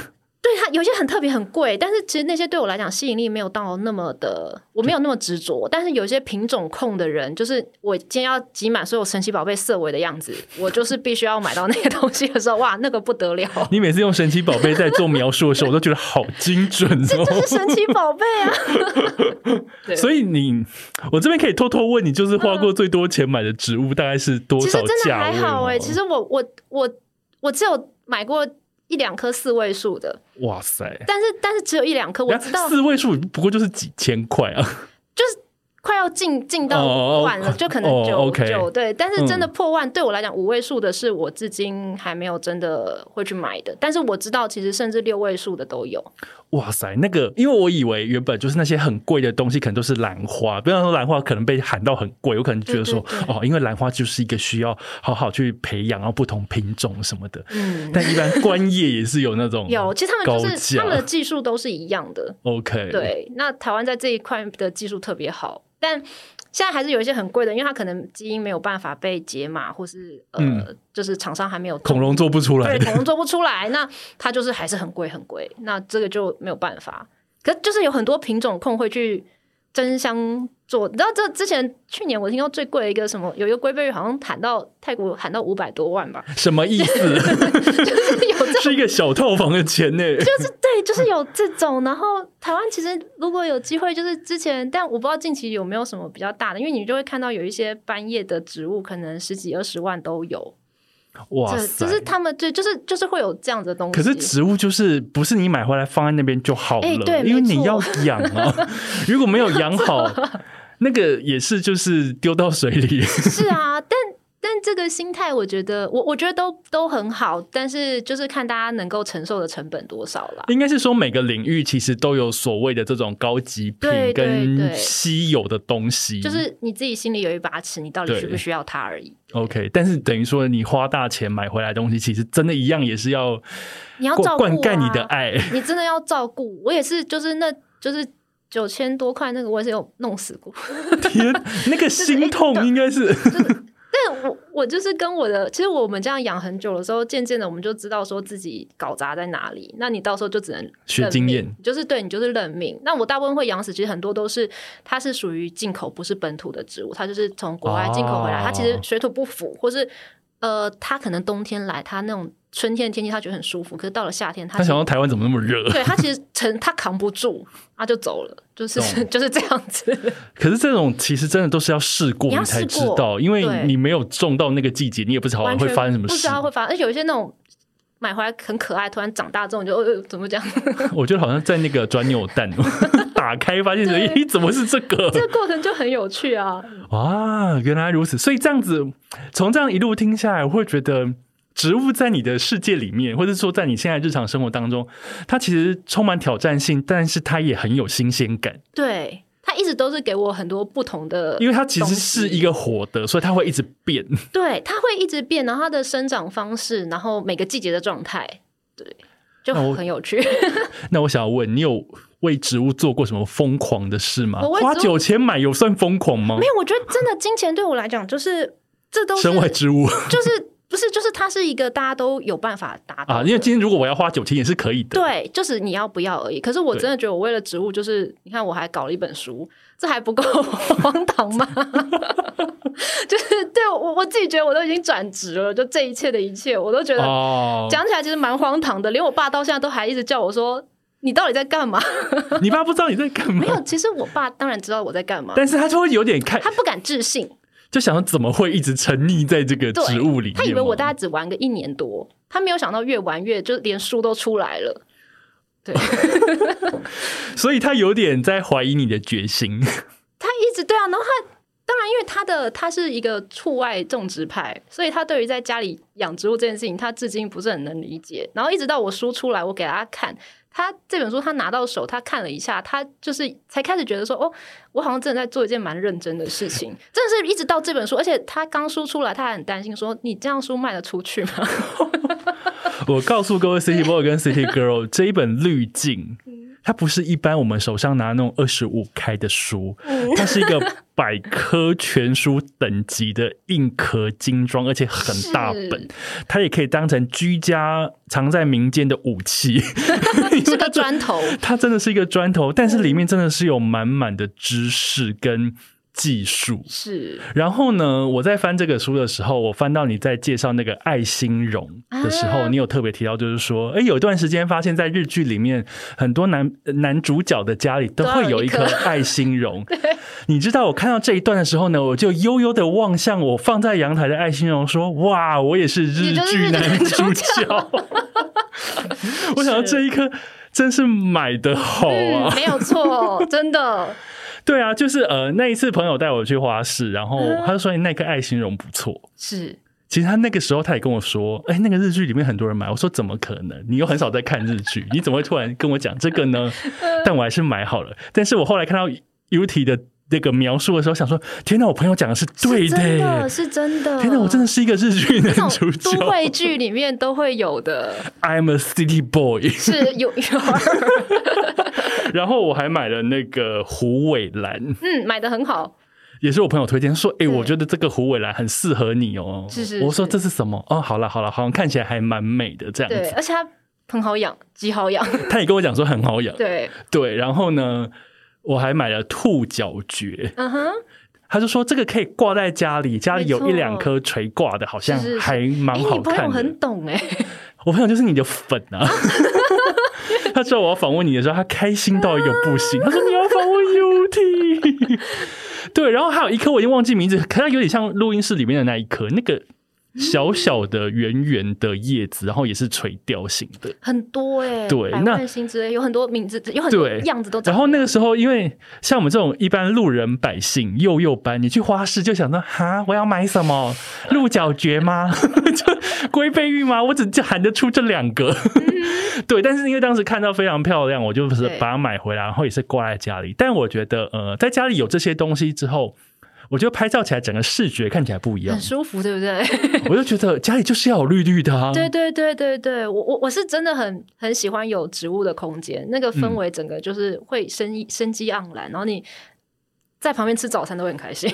对它有些很特别很贵，但是其实那些对我来讲吸引力没有到那么的，我没有那么执着。但是有些品种控的人，就是我今天要集满所有神奇宝贝色尾的样子，我就是必须要买到那些东西的时候，哇，那个不得了！你每次用神奇宝贝在做描述的时候，我都觉得好精准哦。这就是神奇宝贝啊！所以你，我这边可以偷偷问你，就是花过最多钱买的植物大概是多少？其实真的还好哎，其实我我我我只有买过。一两颗四位数的，哇塞！但是但是只有一两颗，我知道四位数不过就是几千块啊，就是。快要进进到万了，就可能九九对，但是真的破万对我来讲五位数的是我至今还没有真的会去买的，但是我知道其实甚至六位数的都有。哇塞，那个因为我以为原本就是那些很贵的东西，可能都是兰花，不要说兰花可能被喊到很贵，我可能觉得说哦，因为兰花就是一个需要好好去培养，然后不同品种什么的。嗯，但一般观叶也是有那种有，其实他们就是他们的技术都是一样的。OK，对，那台湾在这一块的技术特别好。但现在还是有一些很贵的，因为它可能基因没有办法被解码，或是呃，就是厂商还没有恐龙做不出来，对，恐龙做不出来，那它就是还是很贵很贵，那这个就没有办法。可就是有很多品种控会去争相。做，你知道这之前去年我听到最贵的一个什么，有一个龟背鱼好像喊到泰国喊到五百多万吧？什么意思？就是有这是一个小套房的钱呢？就是对，就是有这种。然后台湾其实如果有机会，就是之前，但我不知道近期有没有什么比较大的，因为你就会看到有一些半叶的植物，可能十几二十万都有。哇塞！就是他们对，就是就是会有这样的东西。可是植物就是不是你买回来放在那边就好了，因为你要 养啊。如果没有养好，那个也是就是丢到水里。是啊，但。这个心态，我觉得我我觉得都都很好，但是就是看大家能够承受的成本多少了。应该是说每个领域其实都有所谓的这种高级品跟稀有的东西，就是你自己心里有一把尺，你到底需不需要它而已。OK，但是等于说你花大钱买回来东西，其实真的一样也是要你要照顾灌溉你的爱，你真的要照顾。我也是，就是那就是九千多块那个，我也是有弄死过。天，那个 心痛应该是。但我我就是跟我的，其实我们这样养很久的时候，渐渐的我们就知道说自己搞砸在哪里。那你到时候就只能学经验，就是对你就是认命。那我大部分会养死，其实很多都是它是属于进口，不是本土的植物，它就是从国外进口回来。它其实水土不服，或是呃，它可能冬天来，它那种。春天的天气他觉得很舒服，可是到了夏天他他想到台湾怎么那么热？对他其实承他扛不住，他就走了，就是 就是这样子。可是这种其实真的都是要试过你才知道，因为你没有种到那个季节，你也不知道会发生什么事。不知道会发生，而且有一些那种买回来很可爱，突然长大之后你就呃怎么讲？我觉得好像在那个转扭蛋，打开发现咦怎么是这个？这个过程就很有趣啊！哇，原来如此。所以这样子从这样一路听下来，我会觉得。植物在你的世界里面，或者说在你现在日常生活当中，它其实充满挑战性，但是它也很有新鲜感。对，它一直都是给我很多不同的，因为它其实是一个活的，所以它会一直变。对，它会一直变，然后它的生长方式，然后每个季节的状态，对，就很有趣。那我想要问你，有为植物做过什么疯狂的事吗？花九千买有算疯狂吗？没有，我觉得真的金钱对我来讲，就是这都是身外之物，就是。不是，就是它是一个大家都有办法达到啊。因为今天如果我要花九千也是可以的。对，就是你要不要而已。可是我真的觉得，我为了植物，就是你看，我还搞了一本书，这还不够荒唐吗？就是对我我自己觉得，我都已经转职了，就这一切的一切，我都觉得讲起来其实蛮荒唐的。连我爸到现在都还一直叫我说：“你到底在干嘛？”你爸不知道你在干嘛？没有，其实我爸当然知道我在干嘛，但是他就会有点看，他不敢置信。就想怎么会一直沉溺在这个植物里？他以为我大概只玩个一年多，他没有想到越玩越就连书都出来了。对，所以他有点在怀疑你的决心。他一直对啊，然后他当然因为他的他是一个畜外种植派，所以他对于在家里养植物这件事情，他至今不是很能理解。然后一直到我书出来，我给他看。他这本书，他拿到手，他看了一下，他就是才开始觉得说：“哦，我好像真的在做一件蛮认真的事情。”真的是一直到这本书，而且他刚书出来，他还很担心说：“你这样书卖得出去吗？” 我告诉各位，City Boy 跟 City Girl 这一本滤镜。它不是一般我们手上拿那种二十五开的书，它是一个百科全书等级的硬壳精装，而且很大本，它也可以当成居家藏在民间的武器。是个砖头，它真的是一个砖头，但是里面真的是有满满的知识跟。技术是，然后呢？我在翻这个书的时候，我翻到你在介绍那个爱心绒的时候，你有特别提到，就是说，哎，有一段时间发现，在日剧里面，很多男男主角的家里都会有一颗爱心绒。你知道，我看到这一段的时候呢，我就悠悠的望向我放在阳台的爱心绒，说：“哇，我也是日剧男主角。” 我想到这一颗真是买的好啊，没有错，真的。对啊，就是呃，那一次朋友带我去花市，然后他就说那颗爱心绒不错。是，其实他那个时候他也跟我说，哎，那个日剧里面很多人买。我说怎么可能？你又很少在看日剧，你怎么会突然跟我讲这个呢？但我还是买好了。但是我后来看到 UT 的那个描述的时候，想说天哪，我朋友讲的是对的，是真的。天哪，我真的是一个日剧男主角，都会剧里面都会有的。I'm a city boy，是有有。然后我还买了那个虎尾兰，嗯，买的很好，也是我朋友推荐说，哎，我觉得这个虎尾兰很适合你哦。是是，我说这是什么？哦，好了好了，好像看起来还蛮美的这样子。对，而且它很好养，极好养。他也跟我讲说很好养。对对，然后呢，我还买了兔角蕨。嗯哼，他就说这个可以挂在家里，家里有一两颗垂挂的，好像还蛮好看。很懂哎，我朋友就是你的粉啊。他知道我要访问你的时候，他开心到一个不行。他说：“你要访问 UT。”对，然后还有一颗我已经忘记名字，可它有点像录音室里面的那一颗，那个。小小的圆圆的叶子，然后也是垂钓型的，很多哎，对，那星之类有很多名字，有很多样子都。然后那个时候，因为像我们这种一般路人百姓，幼幼班，你去花市就想到哈，我要买什么 鹿角蕨吗？就龟背玉吗？我只就喊得出这两个。对，但是因为当时看到非常漂亮，我就是把它买回来，然后也是挂在家里。但我觉得，呃，在家里有这些东西之后。我觉得拍照起来整个视觉看起来不一样，很舒服，对不对？我就觉得家里就是要有绿绿的啊！对对对对对，我我我是真的很很喜欢有植物的空间，那个氛围整个就是会生生机盎然，然后你。在旁边吃早餐都会很开心。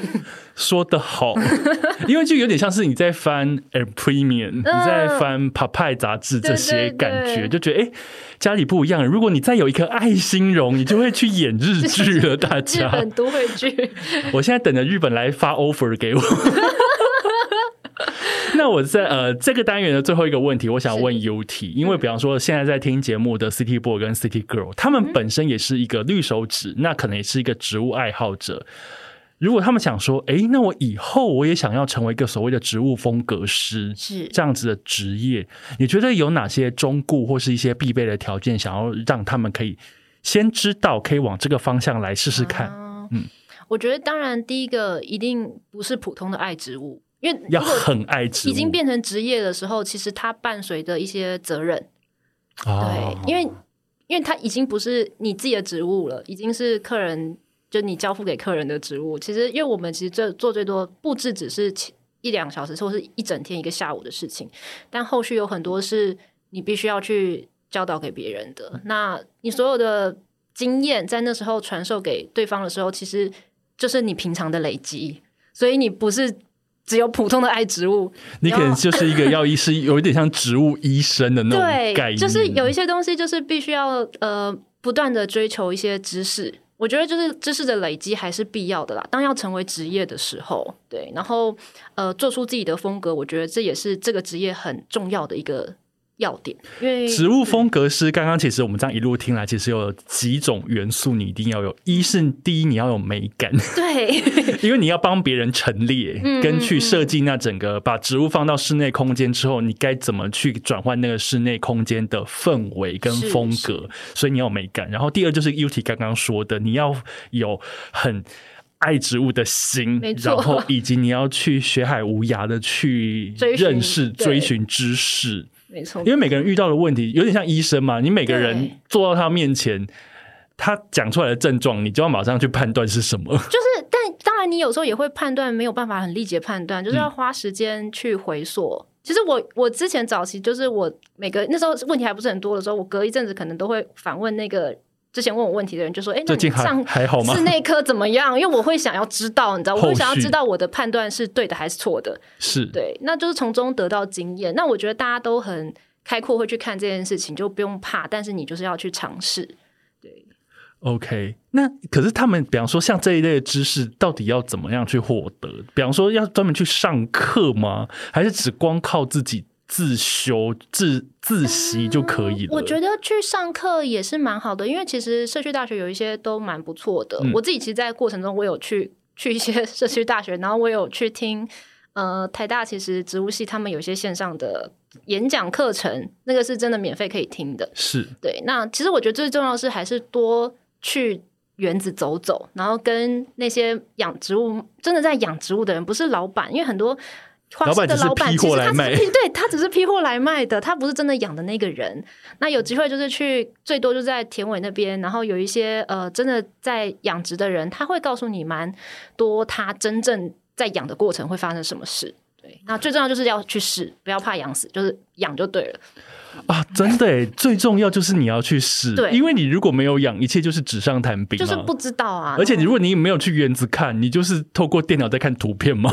说的好，因为就有点像是你在翻《a Premium》，你在翻《p a p a 杂志这些感觉，就觉得哎，家里不一样。如果你再有一颗爱心容，你就会去演日剧了。大家，日本都会剧。我现在等着日本来发 offer 给我。那我在呃这个单元的最后一个问题，我想问 UT，因为比方说现在在听节目的 City Boy 跟 City Girl，他们本身也是一个绿手指，那可能也是一个植物爱好者。如果他们想说，哎，那我以后我也想要成为一个所谓的植物风格师，是这样子的职业，你觉得有哪些中固或是一些必备的条件，想要让他们可以先知道，可以往这个方向来试试看？嗯，我觉得当然第一个一定不是普通的爱植物。因为要很爱已经变成职业的时候，其实它伴随着一些责任，对，因为因为它已经不是你自己的职务了，已经是客人就你交付给客人的职务。其实，因为我们其实这做最多布置只是一两个小时，或是一整天一个下午的事情，但后续有很多是你必须要去教导给别人的。那你所有的经验在那时候传授给对方的时候，其实就是你平常的累积，所以你不是。只有普通的爱植物，你可能就是一个要医师，有一点像植物医生的那种概念。就是有一些东西，就是必须要呃不断的追求一些知识。我觉得就是知识的累积还是必要的啦。当要成为职业的时候，对，然后呃做出自己的风格，我觉得这也是这个职业很重要的一个。要点，因为植物风格师刚刚其实我们这样一路听来，其实有几种元素你一定要有。一是第一，你要有美感，对，因为你要帮别人陈列，跟去设计那整个把植物放到室内空间之后，你该怎么去转换那个室内空间的氛围跟风格，所以你要有美感。然后第二就是 UT 刚刚说的，你要有很爱植物的心，然后以及你要去学海无涯的去认识、追寻知识。没错，因为每个人遇到的问题有点像医生嘛，你每个人坐到他面前，他讲出来的症状，你就要马上去判断是什么。就是，但当然，你有时候也会判断没有办法很立即判断，就是要花时间去回溯。其实我我之前早期就是我每个那时候问题还不是很多的时候，我隔一阵子可能都会反问那个之前问我问题的人就说：“哎，那你上还好吗是？那科怎么样？”因为我会想要知道，你知道，我会想要知道我的判断是对的还是错的。是，对，那就是从中得到经验。那我觉得大家都很开阔，会去看这件事情，就不用怕。但是你就是要去尝试。对 OK，那可是他们，比方说像这一类的知识，到底要怎么样去获得？比方说要专门去上课吗？还是只光靠自己自修、自自习就可以了？我觉得去上课也是蛮好的，因为其实社区大学有一些都蛮不错的。嗯我自己其实，在过程中我有去去一些社区大学，然后我有去听呃台大其实植物系他们有一些线上的演讲课程，那个是真的免费可以听的。是对，那其实我觉得最重要的是还是多去园子走走，然后跟那些养植物真的在养植物的人，不是老板，因为很多。花市老板是的老板批其实他只货来卖是，对他只是批货来卖的，他不是真的养的那个人。那有机会就是去，最多就在田尾那边，然后有一些呃真的在养殖的人，他会告诉你蛮多他真正在养的过程会发生什么事。对，那最重要就是要去试，不要怕养死，就是养就对了。啊，真的诶，最重要就是你要去试，对因为你如果没有养，一切就是纸上谈兵、啊，就是不知道啊，而且如果你没有去园子看，你就是透过电脑在看图片嘛。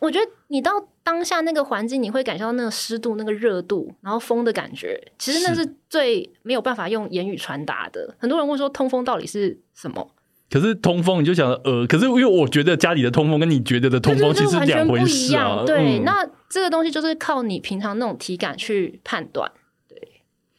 我觉得你到当下那个环境，你会感受到那个湿度、那个热度，然后风的感觉，其实那是最没有办法用言语传达的。很多人问说，通风到底是什么？可是通风，你就想呃，可是因为我觉得家里的通风跟你觉得的通风其实两回事。对，嗯那这个东西就是靠你平常那种体感去判断。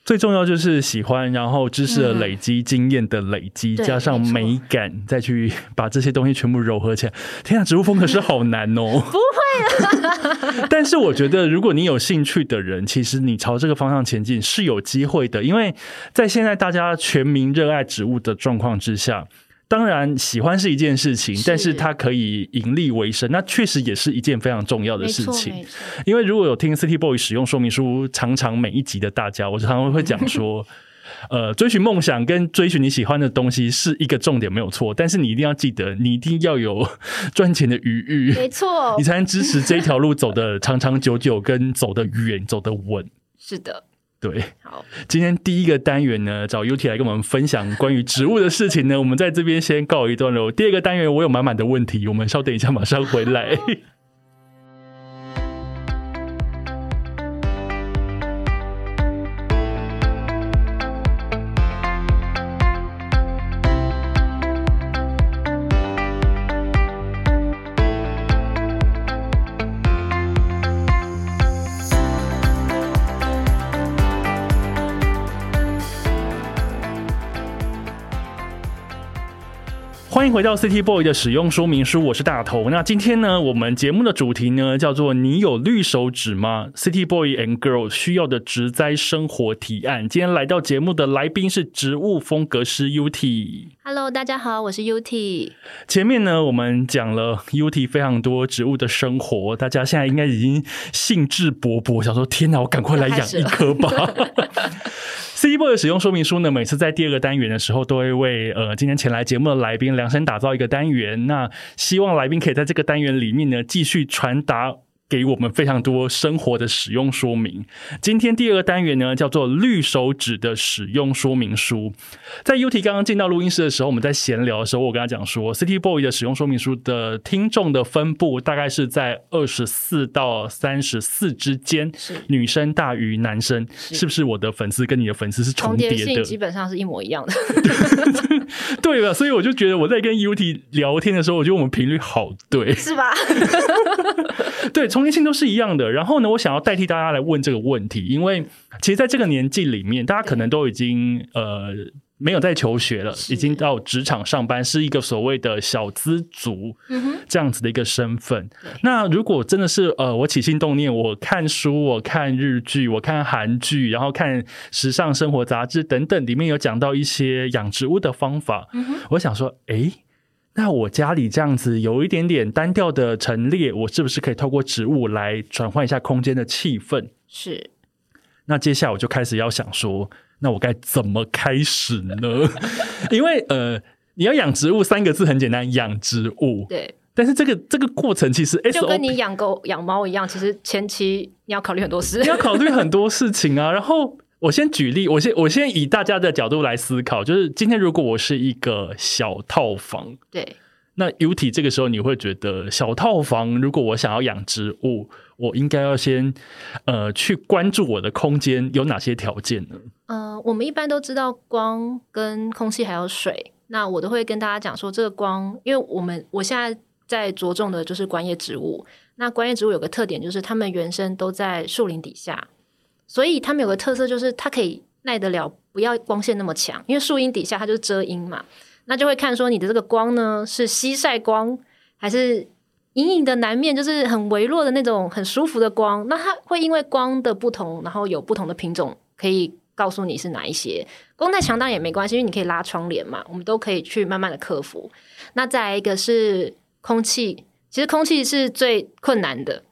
最重要就是喜欢，然后知识的累积、经验的累积，加上美感，再去把这些东西全部糅合起来。天啊，植物风可是好难哦！不会啊，但是我觉得，如果你有兴趣的人，其实你朝这个方向前进是有机会的，因为在现在大家全民热爱植物的状况之下。当然，喜欢是一件事情，但是它可以盈利为生，那确实也是一件非常重要的，事情。因为如果有听 City Boy 使用说明书，常常每一集的大家，我常常会讲说，呃，追寻梦想跟追寻你喜欢的东西是一个重点，没有错。但是你一定要记得，你一定要有 赚钱的余裕，没错 你，才能支持这一条路走得长长久久，跟走得远，走得稳。是的。对，好，今天第一个单元呢，找 UT 来跟我们分享关于植物的事情呢，我们在这边先告一段落。第二个单元我有满满的问题，我们稍等一下，马上回来。回到 City Boy 的使用说明书，我是大头。那今天呢，我们节目的主题呢叫做“你有绿手指吗？”City Boy and Girl 需要的植栽生活提案。今天来到节目的来宾是植物风格师 UT。Hello，大家好，我是 UT。前面呢，我们讲了 UT 非常多植物的生活，大家现在应该已经兴致勃勃，想说：天哪，我赶快来养一棵吧。C Boy 的使用说明书呢，每次在第二个单元的时候，都会为呃今天前来节目的来宾量身打造一个单元。那希望来宾可以在这个单元里面呢，继续传达。给我们非常多生活的使用说明。今天第二个单元呢，叫做绿手指的使用说明书。在 UT 刚刚进到录音室的时候，我们在闲聊的时候，我跟他讲说，City Boy 的使用说明书的听众的分布大概是在二十四到三十四之间，是女生大于男生，是不是？我的粉丝跟你的粉丝是重重叠的，基本上是一模一样的。对吧？所以我就觉得我在跟 UT 聊天的时候，我觉得我们频率好对，是吧？对，重叠性都是一样的。然后呢，我想要代替大家来问这个问题，因为其实在这个年纪里面，大家可能都已经呃没有在求学了，已经到职场上班，是一个所谓的小资族嗯，这样子的一个身份。对。那如果真的是呃，我起心动念，我看书，我看日剧，我看韩剧，然后看时尚生活杂志等等，里面有讲到一些养植物的方法，嗯，我想说，诶，那我家里这样子有一点点单调的陈列，我是不是可以透过植物来转换一下空间的气氛？是那接下来我就开始要想说，那我该怎么开始呢？因为呃，你要养植物三个字很简单，养植物。对，但是这个这个过程其实就跟你养狗、养猫一样，其实前期你要考虑很多事你。要考虑很多事情啊。然后我先举例，我先我先以大家的角度来思考，就是今天如果我是一个小套房，对，那 U T 这个时候你会觉得小套房，如果我想要养植物，我应该要先呃去关注我的空间有哪些条件呢？呃，我们一般都知道光跟空气还有水，那我都会跟大家讲说，这个光，因为我们我现在在着重的就是观叶植物。那观叶植物有个特点，就是它们原生都在树林底下，所以它们有个特色，就是它可以耐得了不要光线那么强，因为树荫底下它就是遮阴嘛。那就会看说你的这个光呢是西晒光，还是隐隐的南面，就是很微弱的那种很舒服的光。那它会因为光的不同，然后有不同的品种可以告诉你是哪一些。光太强当然也没关系，因为你可以拉窗帘嘛，我们都可以去慢慢的克服。那再来一个是空气。其实空气是最困难的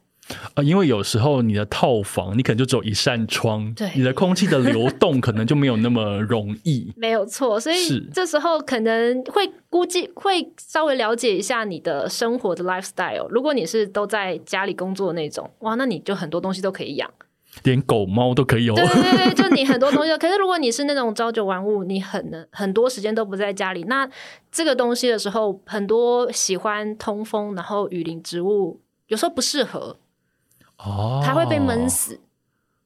啊，因为有时候你的套房你可能就只有一扇窗，对，你的空气的流动可能就没有那么容易。没有错，所以这时候可能会估计会稍微了解一下你的生活的 lifestyle。如果你是都在家里工作那种，哇，那你就很多东西都可以养。连狗猫都可以有，对对对，就你很多东西。可是如果你是那种朝九晚五，你很能很多时间都不在家里，那这个东西的时候，很多喜欢通风，然后雨林植物有时候不适合哦，它会被闷死。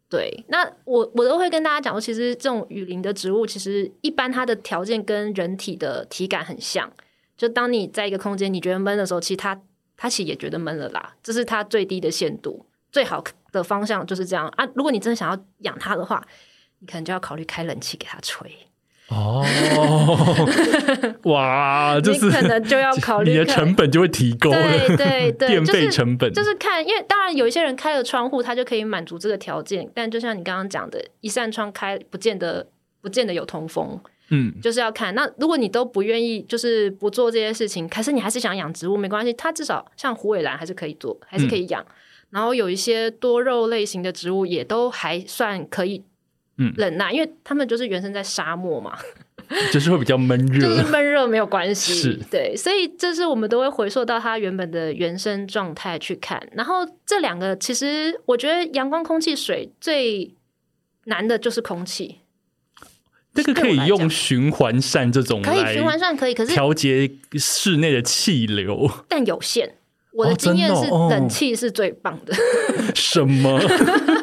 对，那我我都会跟大家讲说，其实这种雨林的植物，其实一般它的条件跟人体的体感很像。就当你在一个空间你觉得闷的时候，其实它它其实也觉得闷了啦，这是它最低的限度，最好。的方向就是这样啊！如果你真的想要养它的话，你可能就要考虑开冷气给它吹。哦，哇，就是可能就要考虑你的成本就会提高对对对，电费成本就是看，因为当然有一些人开了窗户，他就可以满足这个条件。但就像你刚刚讲的，一扇窗开不见得不见得有通风，嗯，就是要看。那如果你都不愿意，就是不做这些事情，可是你还是想养植物，没关系，它至少像虎尾兰还是可以做，还是可以养。然后有一些多肉类型的植物也都还算可以，嗯，忍耐，因为他们就是原生在沙漠嘛，就是会比较闷热，就是闷热没有关系，是对，所以这是我们都会回溯到它原本的原生状态去看。然后这两个其实我觉得阳光、空气、水最难的就是空气，这个可以用循环扇这种可以循环扇可以，可是调节室内的气流，但有限。我的经验是，冷气是最棒的。什么？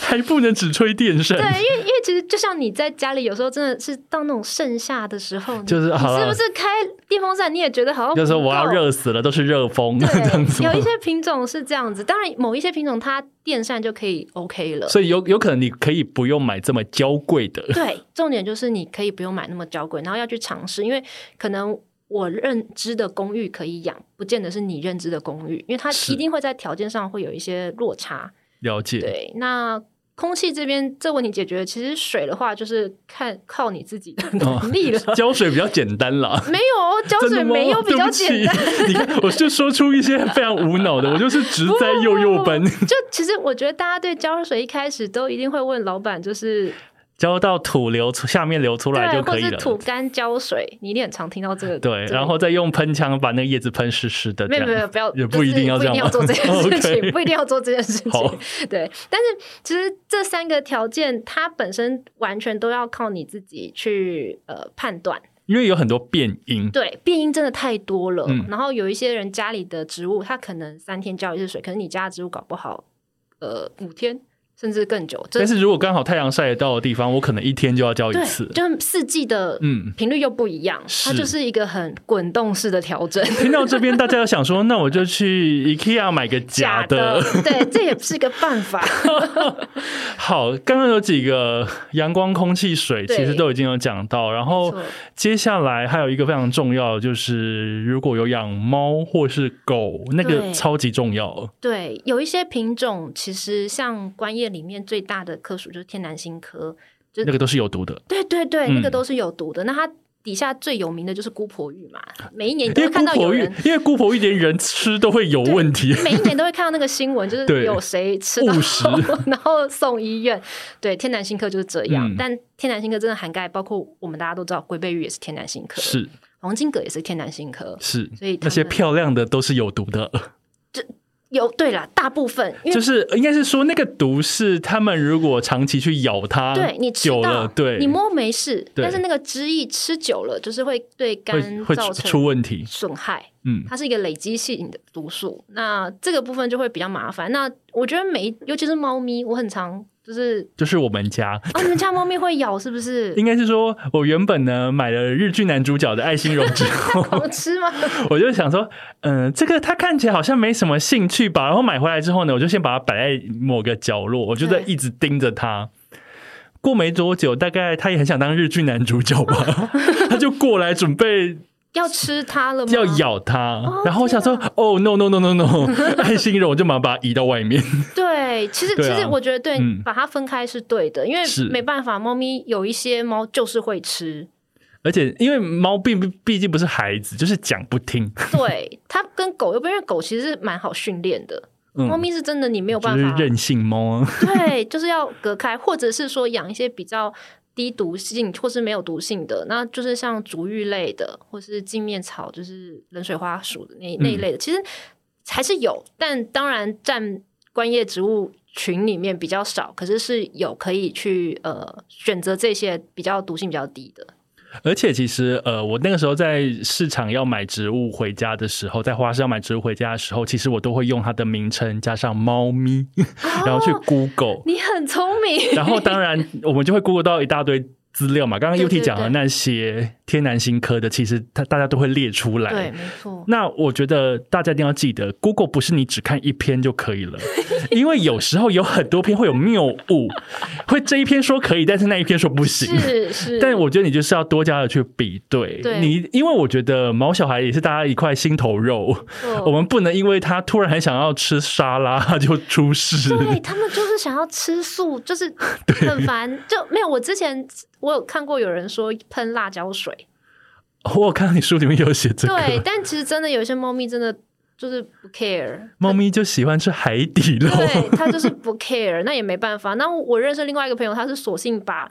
还不能只吹电扇？对，因为因为其实就像你在家里，有时候真的是到那种盛夏的时候，就是你是不是开电风扇，你也觉得好像就是我要热死了，都是热风这样子。有一些品种是这样子，当然某一些品种它电扇就可以 OK 了。所以有有可能你可以不用买这么娇贵的。对，重点就是你可以不用买那么娇贵，然后要去尝试，因为可能。我认知的公寓可以养，不见得是你认知的公寓，因为它一定会在条件上会有一些落差。了解。对，那空气这边这问题解决，其实水的话就是看靠你自己的能力了。浇水比较简单啦。没有浇水没有比较简单。你看，我就说出一些非常无脑的，我就是直栽幼幼班。就其实我觉得大家对浇水一开始都一定会问老板，就是。浇到土流出下面流出来就可以了。土干浇水，你一定很常听到这个。对，然后再用喷枪把那个叶子喷湿湿的。没有没有，不要，也不一定要这样做这件事情，不一定要做这件事情。对，但是其实这三个条件，它本身完全都要靠你自己去呃判断。因为有很多变音。对，变音真的太多了。然后有一些人家里的植物，它可能三天浇一次水，可是你家的植物搞不好，呃，五天。甚至更久，但是如果刚好太阳晒得到的地方，我可能一天就要浇一次。就四季的嗯频率又不一样，它就是一个很滚动式的调整。听到这边，大家要想说，那我就去 IKEA 买个假的，对，这也是一个办法。好，刚刚有几个阳光、空气、水，其实都已经有讲到。然后接下来还有一个非常重要，就是如果有养猫或是狗，那个超级重要。对，有一些品种其实像观叶。里面最大的科属就是天南星科，就那个都是有毒的。对对对，那个都是有毒的。那它底下最有名的就是姑婆芋嘛，每一年都会看到有人，因为姑婆芋连人吃都会有问题，每一年都会看到那个新闻，就是有谁吃误食，然后送医院。对，天南星科就是这样。但天南星科真的涵盖包括我们大家都知道，龟背芋也是天南星科，是黄金葛也是天南星科，是。所以那些漂亮的都是有毒的。这有对啦，大部分就是应该是说那个毒是他们如果长期去咬它，对你久了，对，你摸没事，但是那个汁液吃久了，就是会对肝会出造成出问题。损害。嗯，它是一个累积性的毒素，那这个部分就会比较麻烦。那我觉得每尤其是猫咪，我很常就是就是我们家。哦，你们家猫咪会咬是不是？应该是说，我原本呢买了日剧男主角的爱心绒之后，好吃吗？我就想说，嗯、这个它看起来好像没什么兴趣吧。然后买回来之后呢，我就先把它摆在某个角落，我就在一直盯着它。过没多久，大概他也很想当日剧男主角吧，他就过来准备要吃它了吗？要咬它，哦然后我想说，哦，no no no no no，爱心人，我就马上把它移到外面。对，其实、啊。其实我觉得对，嗯。把它分开是对的，因为是。没办法，猫咪有一些猫就是会吃，而且因为猫并不毕竟不是孩子，就是讲不听，对它跟狗又不因为狗其实是蛮好训练的，嗯。猫咪是真的你没有就是办法，任性猫啊。对，就是要隔开，或者是说养一些比较低毒性或是没有毒性的，那就是像竹芋类的，或是镜面草，就是冷水花属的那那一类的，其实还是有，但当然占观叶植物群里面比较少，可是是有可以去呃选择这些比较毒性比较低的。而且其实，呃，我那个时候在市场要买植物回家的时候，在花市要买植物回家的时候，其实我都会用它的名称加上猫咪，然后去 Google，你很聪明，然后当然我们就会 Google 到一大堆资料嘛。刚刚 UT 讲的那些天南星科的，其实它大家都会列出来。对，没错，那我觉得大家一定要记得，Google 不是你只看一篇就可以了，因为有时候有很多篇会有谬误，会这一篇说可以，但是那一篇说不行。是是，但我觉得你就是要多加的去比对，对。你因为我觉得毛小孩也是大家一块心头肉，嗯我们不能因为他突然很想要吃沙拉他就出事。对他们就是想要吃素，就是 很烦。就没有我之前我有看过有人说喷辣椒水，我看到你书里面有写这个对，但其实真的有一些猫咪真的就是不 care，猫咪就喜欢吃海底捞。对，它就是不 care，那也没办法。那我认识另外一个朋友，他是索性把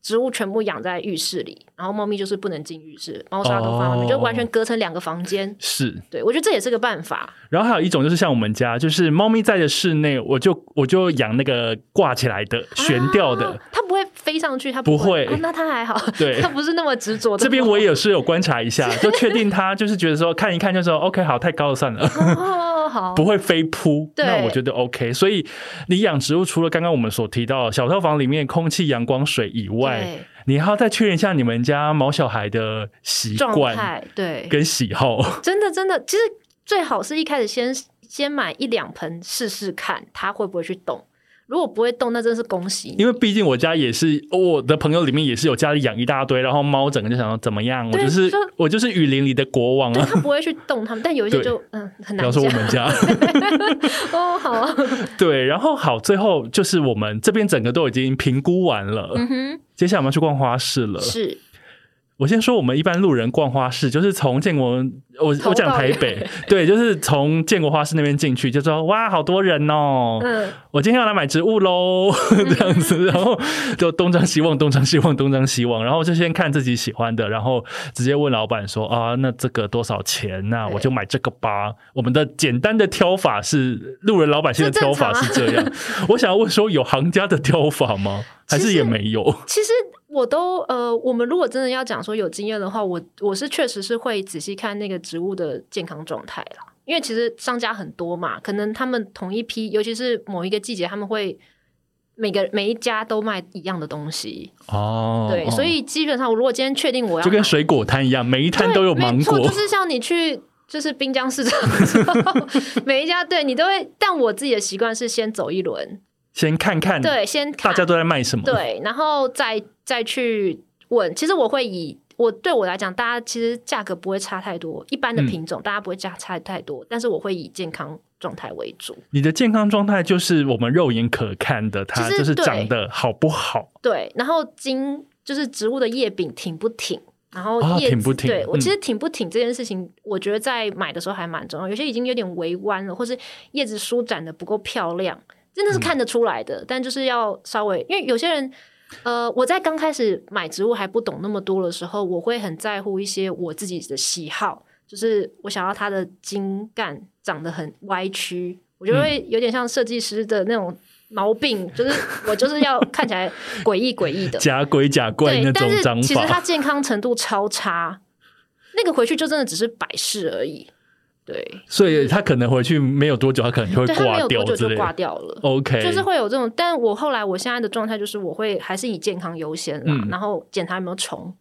植物全部养在浴室里，然后猫咪就是不能进浴室，猫砂都放外面，哦就完全隔成两个房间。是，对我觉得这也是个办法。然后还有一种就是像我们家，就是猫咪在的室内，我就我就养那个挂起来的、悬吊的啊。它不会飞上去，它不会，那它还好，对它不是那么执着的。这边我也有是有观察一下，就确定它就是觉得说看一看就说 OK 好太高了算了，哦，好，不会飞扑，那我觉得 OK。所以你养植物，除了刚刚我们所提到小套房里面空气、阳光、水以外，对你还要再确认一下你们家毛小孩的习惯，对，跟喜好。真的真的，其实最好是一开始先先买一两盆试试看，他会不会去动。如果不会动，那真是恭喜。因为毕竟我家也是，我的朋友里面也是有家里养一大堆，然后猫整个就想要怎么样，我对就是就我就是雨林里的国王啊。对它不会去动它们，但有一些就嗯很比方难讲。说我们家，哦，好啊，对，然后好，最后就是我们这边整个都已经评估完了，嗯哼，接下来我们要去逛花市了。是我先说，我们一般路人逛花市，就是从建国，我我讲台北，对，就是从建国花市那边进去，就说哇，好多人哦，嗯，我今天要来买植物喽，这样子，然后就东张西望，东张西望，东张西望，然后就先看自己喜欢的，然后直接问老板说啊，那这个多少钱那、对我就买这个吧。我们的简单的挑法是路人老百姓的挑法是这样。我想要问说，有行家的挑法吗？还是也没有？其实我都呃，我们如果真的要讲说有经验的话，我我是确实是会仔细看那个植物的健康状态啦。因为其实商家很多嘛，可能他们同一批，尤其是某一个季节，他们会每个每一家都卖一样的东西，哦，对，所以基本上我如果今天确定我要就跟水果摊一样，每一摊都有芒果就是像你去就是滨江市场每一家对你都会，但我自己的习惯是先走一轮，先看看，对，先看大家都在卖什么，对，然后再再去问。其实我会以我对我来讲，大家其实价格不会差太多，一般的嗯品种、大家不会价差太多，但是我会以健康状态为主。你的健康状态就是我们肉眼可看的，它就是长得好不好。对，然后茎就是植物的叶柄挺不挺，然后啊叶子、挺不挺嗯对我其实挺不挺这件事情，我觉得在买的时候还蛮重要。有些已经有点微弯了，或是叶子舒展的不够漂亮，真嗯的是看得出来的。但就是要稍微，因为有些人。呃，我在刚开始买植物还不懂那么多的时候，我会很在乎一些我自己的喜好，就是我想要它的茎干长得很歪曲，我就会有点像设计师的那种毛病，就是我就是要看起来诡异诡异的，假鬼假怪但是其实它。健康程度超差，那个回去就真的只是摆饰而已。对，所以他可能回去没有多久，他可能就会挂掉之类的。挂掉了。OK，就是会有这种，但我后来我现在的状态就是，我会还是以健康优先啦，嗯然后检查有没有虫，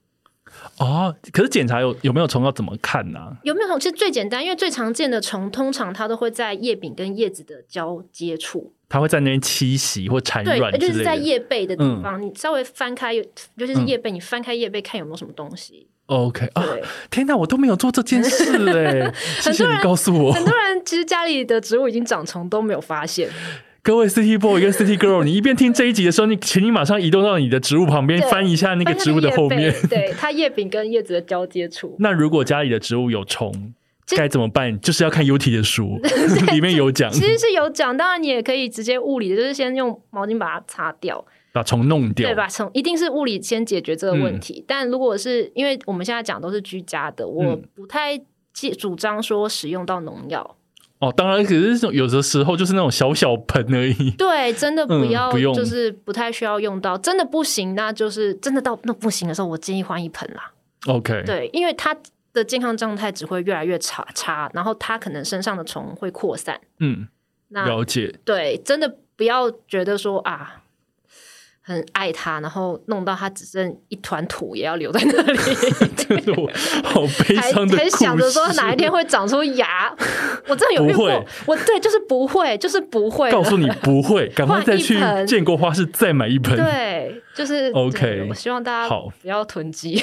哦，可是检查有有没有虫要怎么看呢、有没有虫？其实最简单，因为最常见的虫，通常它都会在叶柄跟叶子的交接处，它会在那边栖息或产对，卵。就是在叶背的地嗯方，你稍微翻开，尤其是叶背，你翻开叶背看有没有什么东西。OK 啊，天哪，我都没有做这件事哎，谢谢你告诉我。很多人其实家里的植物已经长虫都没有发现，各位 City Boy 跟 City Girl，你一边听这一集的时候，你请你马上移动到你的植物旁边，翻一下那个植物的后面。对，它叶柄跟叶子的交接处。那如果家里的植物有虫，该怎么办？就是要看 UT 的书，里面有讲，其实是有讲，当然你也可以直接物理的，就是先用毛巾把它擦掉，把虫弄掉对。把虫一定是物理先解决这个问题。但如果是因为我们现在讲都是居家的，我嗯不太介主张说使用到农药。哦，当然，可是这种有的时候就是那种小小盆而已。对，真的不嗯要，不用就是不太需要用到。真的不行，那就是真的到那不行的时候，我建议换一盆啦。OK，对，因为它的健康状态只会越来越差差，然后它可能身上的虫会扩散。嗯，那了解。对，真的不要觉得说啊。很爱它，然后弄到它只剩一团土，也要留在那里，这是我好悲伤的。还想着说哪一天会长出牙。我真的有遇过我对，就是不会，就是不会。告诉你不会，赶快再去建国花市再买一盆。对，就是 OK 我希望大家好不要囤积。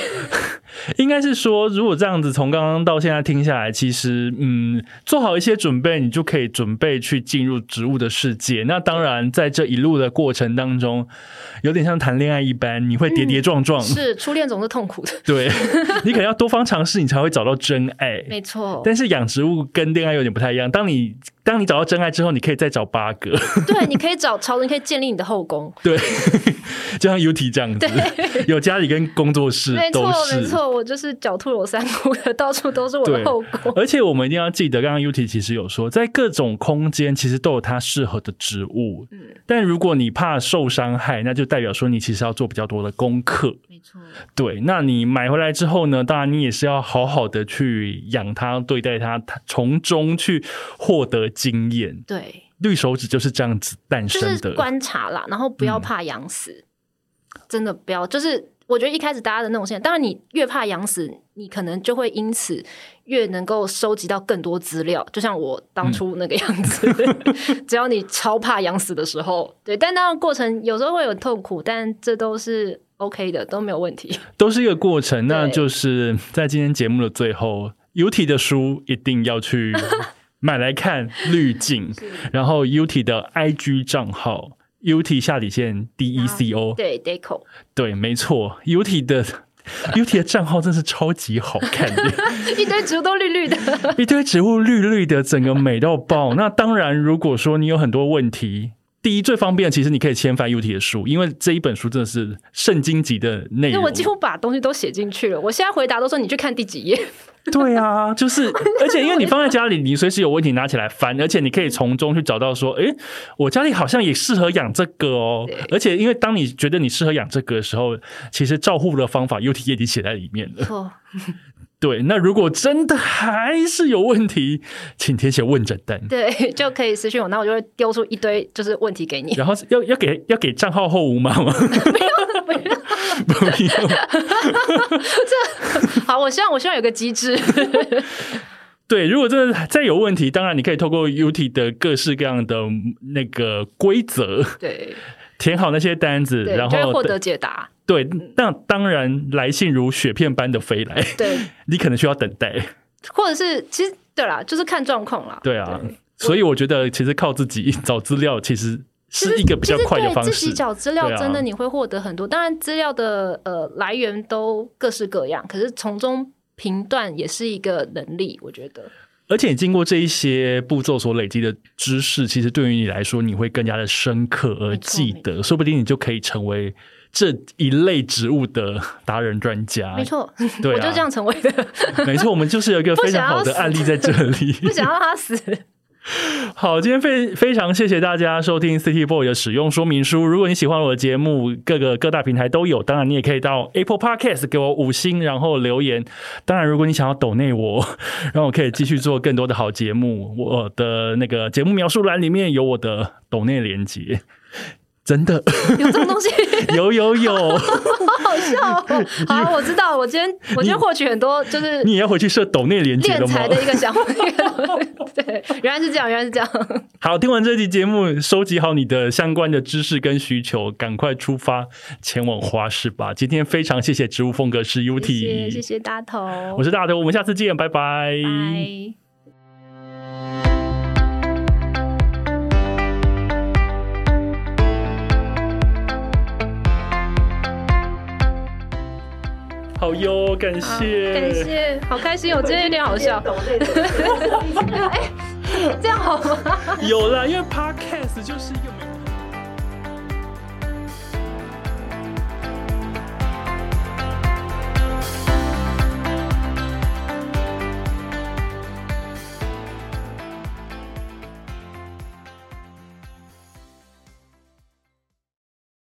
应该是说，如果这样子从刚刚到现在听下来，其实嗯，做好一些准备，你就可以准备去进入植物的世界。那当然，在这一路的过程当中，有点像谈恋爱一般，你会跌跌撞撞。是初恋总是痛苦的，对你可能要多方尝试，你才会找到真爱。没错。但是养植物跟恋爱有点不太一样。当你当你找到真爱之后，你可以再找八个，对，你可以找超人，你可以建立你的后宫。对，就像 UT 这样子，有家里跟工作室都没错，没。错，我就是狡兔有三窟的，到处都是我的对后宫。而且我们一定要记得，刚刚 UT 其实有说，在各种空间其实都有它适合的植物。嗯，但如果你怕受伤害，那就代表说你其实要做比较多的功课。没错，对，那你买回来之后呢，当然你也是要好好的去养它、对待它，它从中去获得经验。对，绿手指就是这样子诞就是生的。观察啦，然后不要怕养死，真的不要。就是我觉得一开始大家的那种现象，当然你越怕养死，你可能就会因此越能够收集到更多资料，就像我当初那个样子。只要你超怕养死的时候，对，但当然过程有时候会有痛苦，但这都是 OK 的，都没有问题。都是一个过程。那就是在今天节目的最后，UT 的书一定要去 买来看滤镜，然后 UT 的 IG 账号 UT 下底线 DECO，对，Deco，对，没错，UT 的 UT 的账号真是超级好看的。一堆植物都绿绿的。一堆植物绿绿的，整个美到爆。那当然，如果说你有很多问题，第一最方便，其实你可以先翻 UT 的书，因为这一本书真的是圣经级的内容。我几乎把东西都写进去了，我现在回答都说你去看第几页。对啊，就是，而且因为你放在家里，你随时有问题拿起来翻，而且你可以从中去找到说，诶，我家里好像也适合养这个哦。而且因为当你觉得你适合养这个的时候，其实照护的方法 UT 也已经写在里面了。错，对，那如果真的还是有问题，请填写问诊单。对，就可以私信我，那我就会丢出一堆就是问题给你。然后要要给要给账号后五码吗？不用，不用。好，我希望我希望有个机制。对，如果真的再有问题，当然你可以透过 UT 的各式各样的那个规则对填好那些单子，然后获得解答。对，那当然来信如雪片般的飞来，对，你可能需要等待。或者是其实对啦，就是看状况啦。对啊，所以我觉得其实靠自己 找资料，其实是一个比较快的方式自己。找资料真的你会获得很多，当然资料的呃来源都各式各样，可是从中评断也是一个能力，我觉得。而且你经过这一些步骤所累积的知识，其实对于你来说，你会更加的深刻而记得，说不定你就可以成为这一类植物的达人专家。没，错，对啊我就这样成为的，没错，我们就是有一个非常好的案例在这里。不想让他死。好，今天非非常谢谢大家收听 City Boy 的使用说明书。如果你喜欢我的节目，各个各大平台都有。当然，你也可以到 Apple Podcast 给我五星，然后留言。当然，如果你想要抖内我，让我可以继续做更多的好节目，我的那个节目描述栏里面有我的抖内连接。真的有这种东西？有 有有，好 好，我知道，我今天我今天获取很多，就是你也要回去设抖内连接敛财的一个想法。对，原来是这样，原来是这样。好，听完这期节目，收集好你的相关的知识跟需求，赶快出发前往花市吧！今天非常谢谢植物风格师 UT，谢谢大头，我是大头，我们下次见，拜拜。好哟，感谢，感谢，好开心，我今天有点好笑。哎，这样好吗？有了，因为 Podcast 就是一个。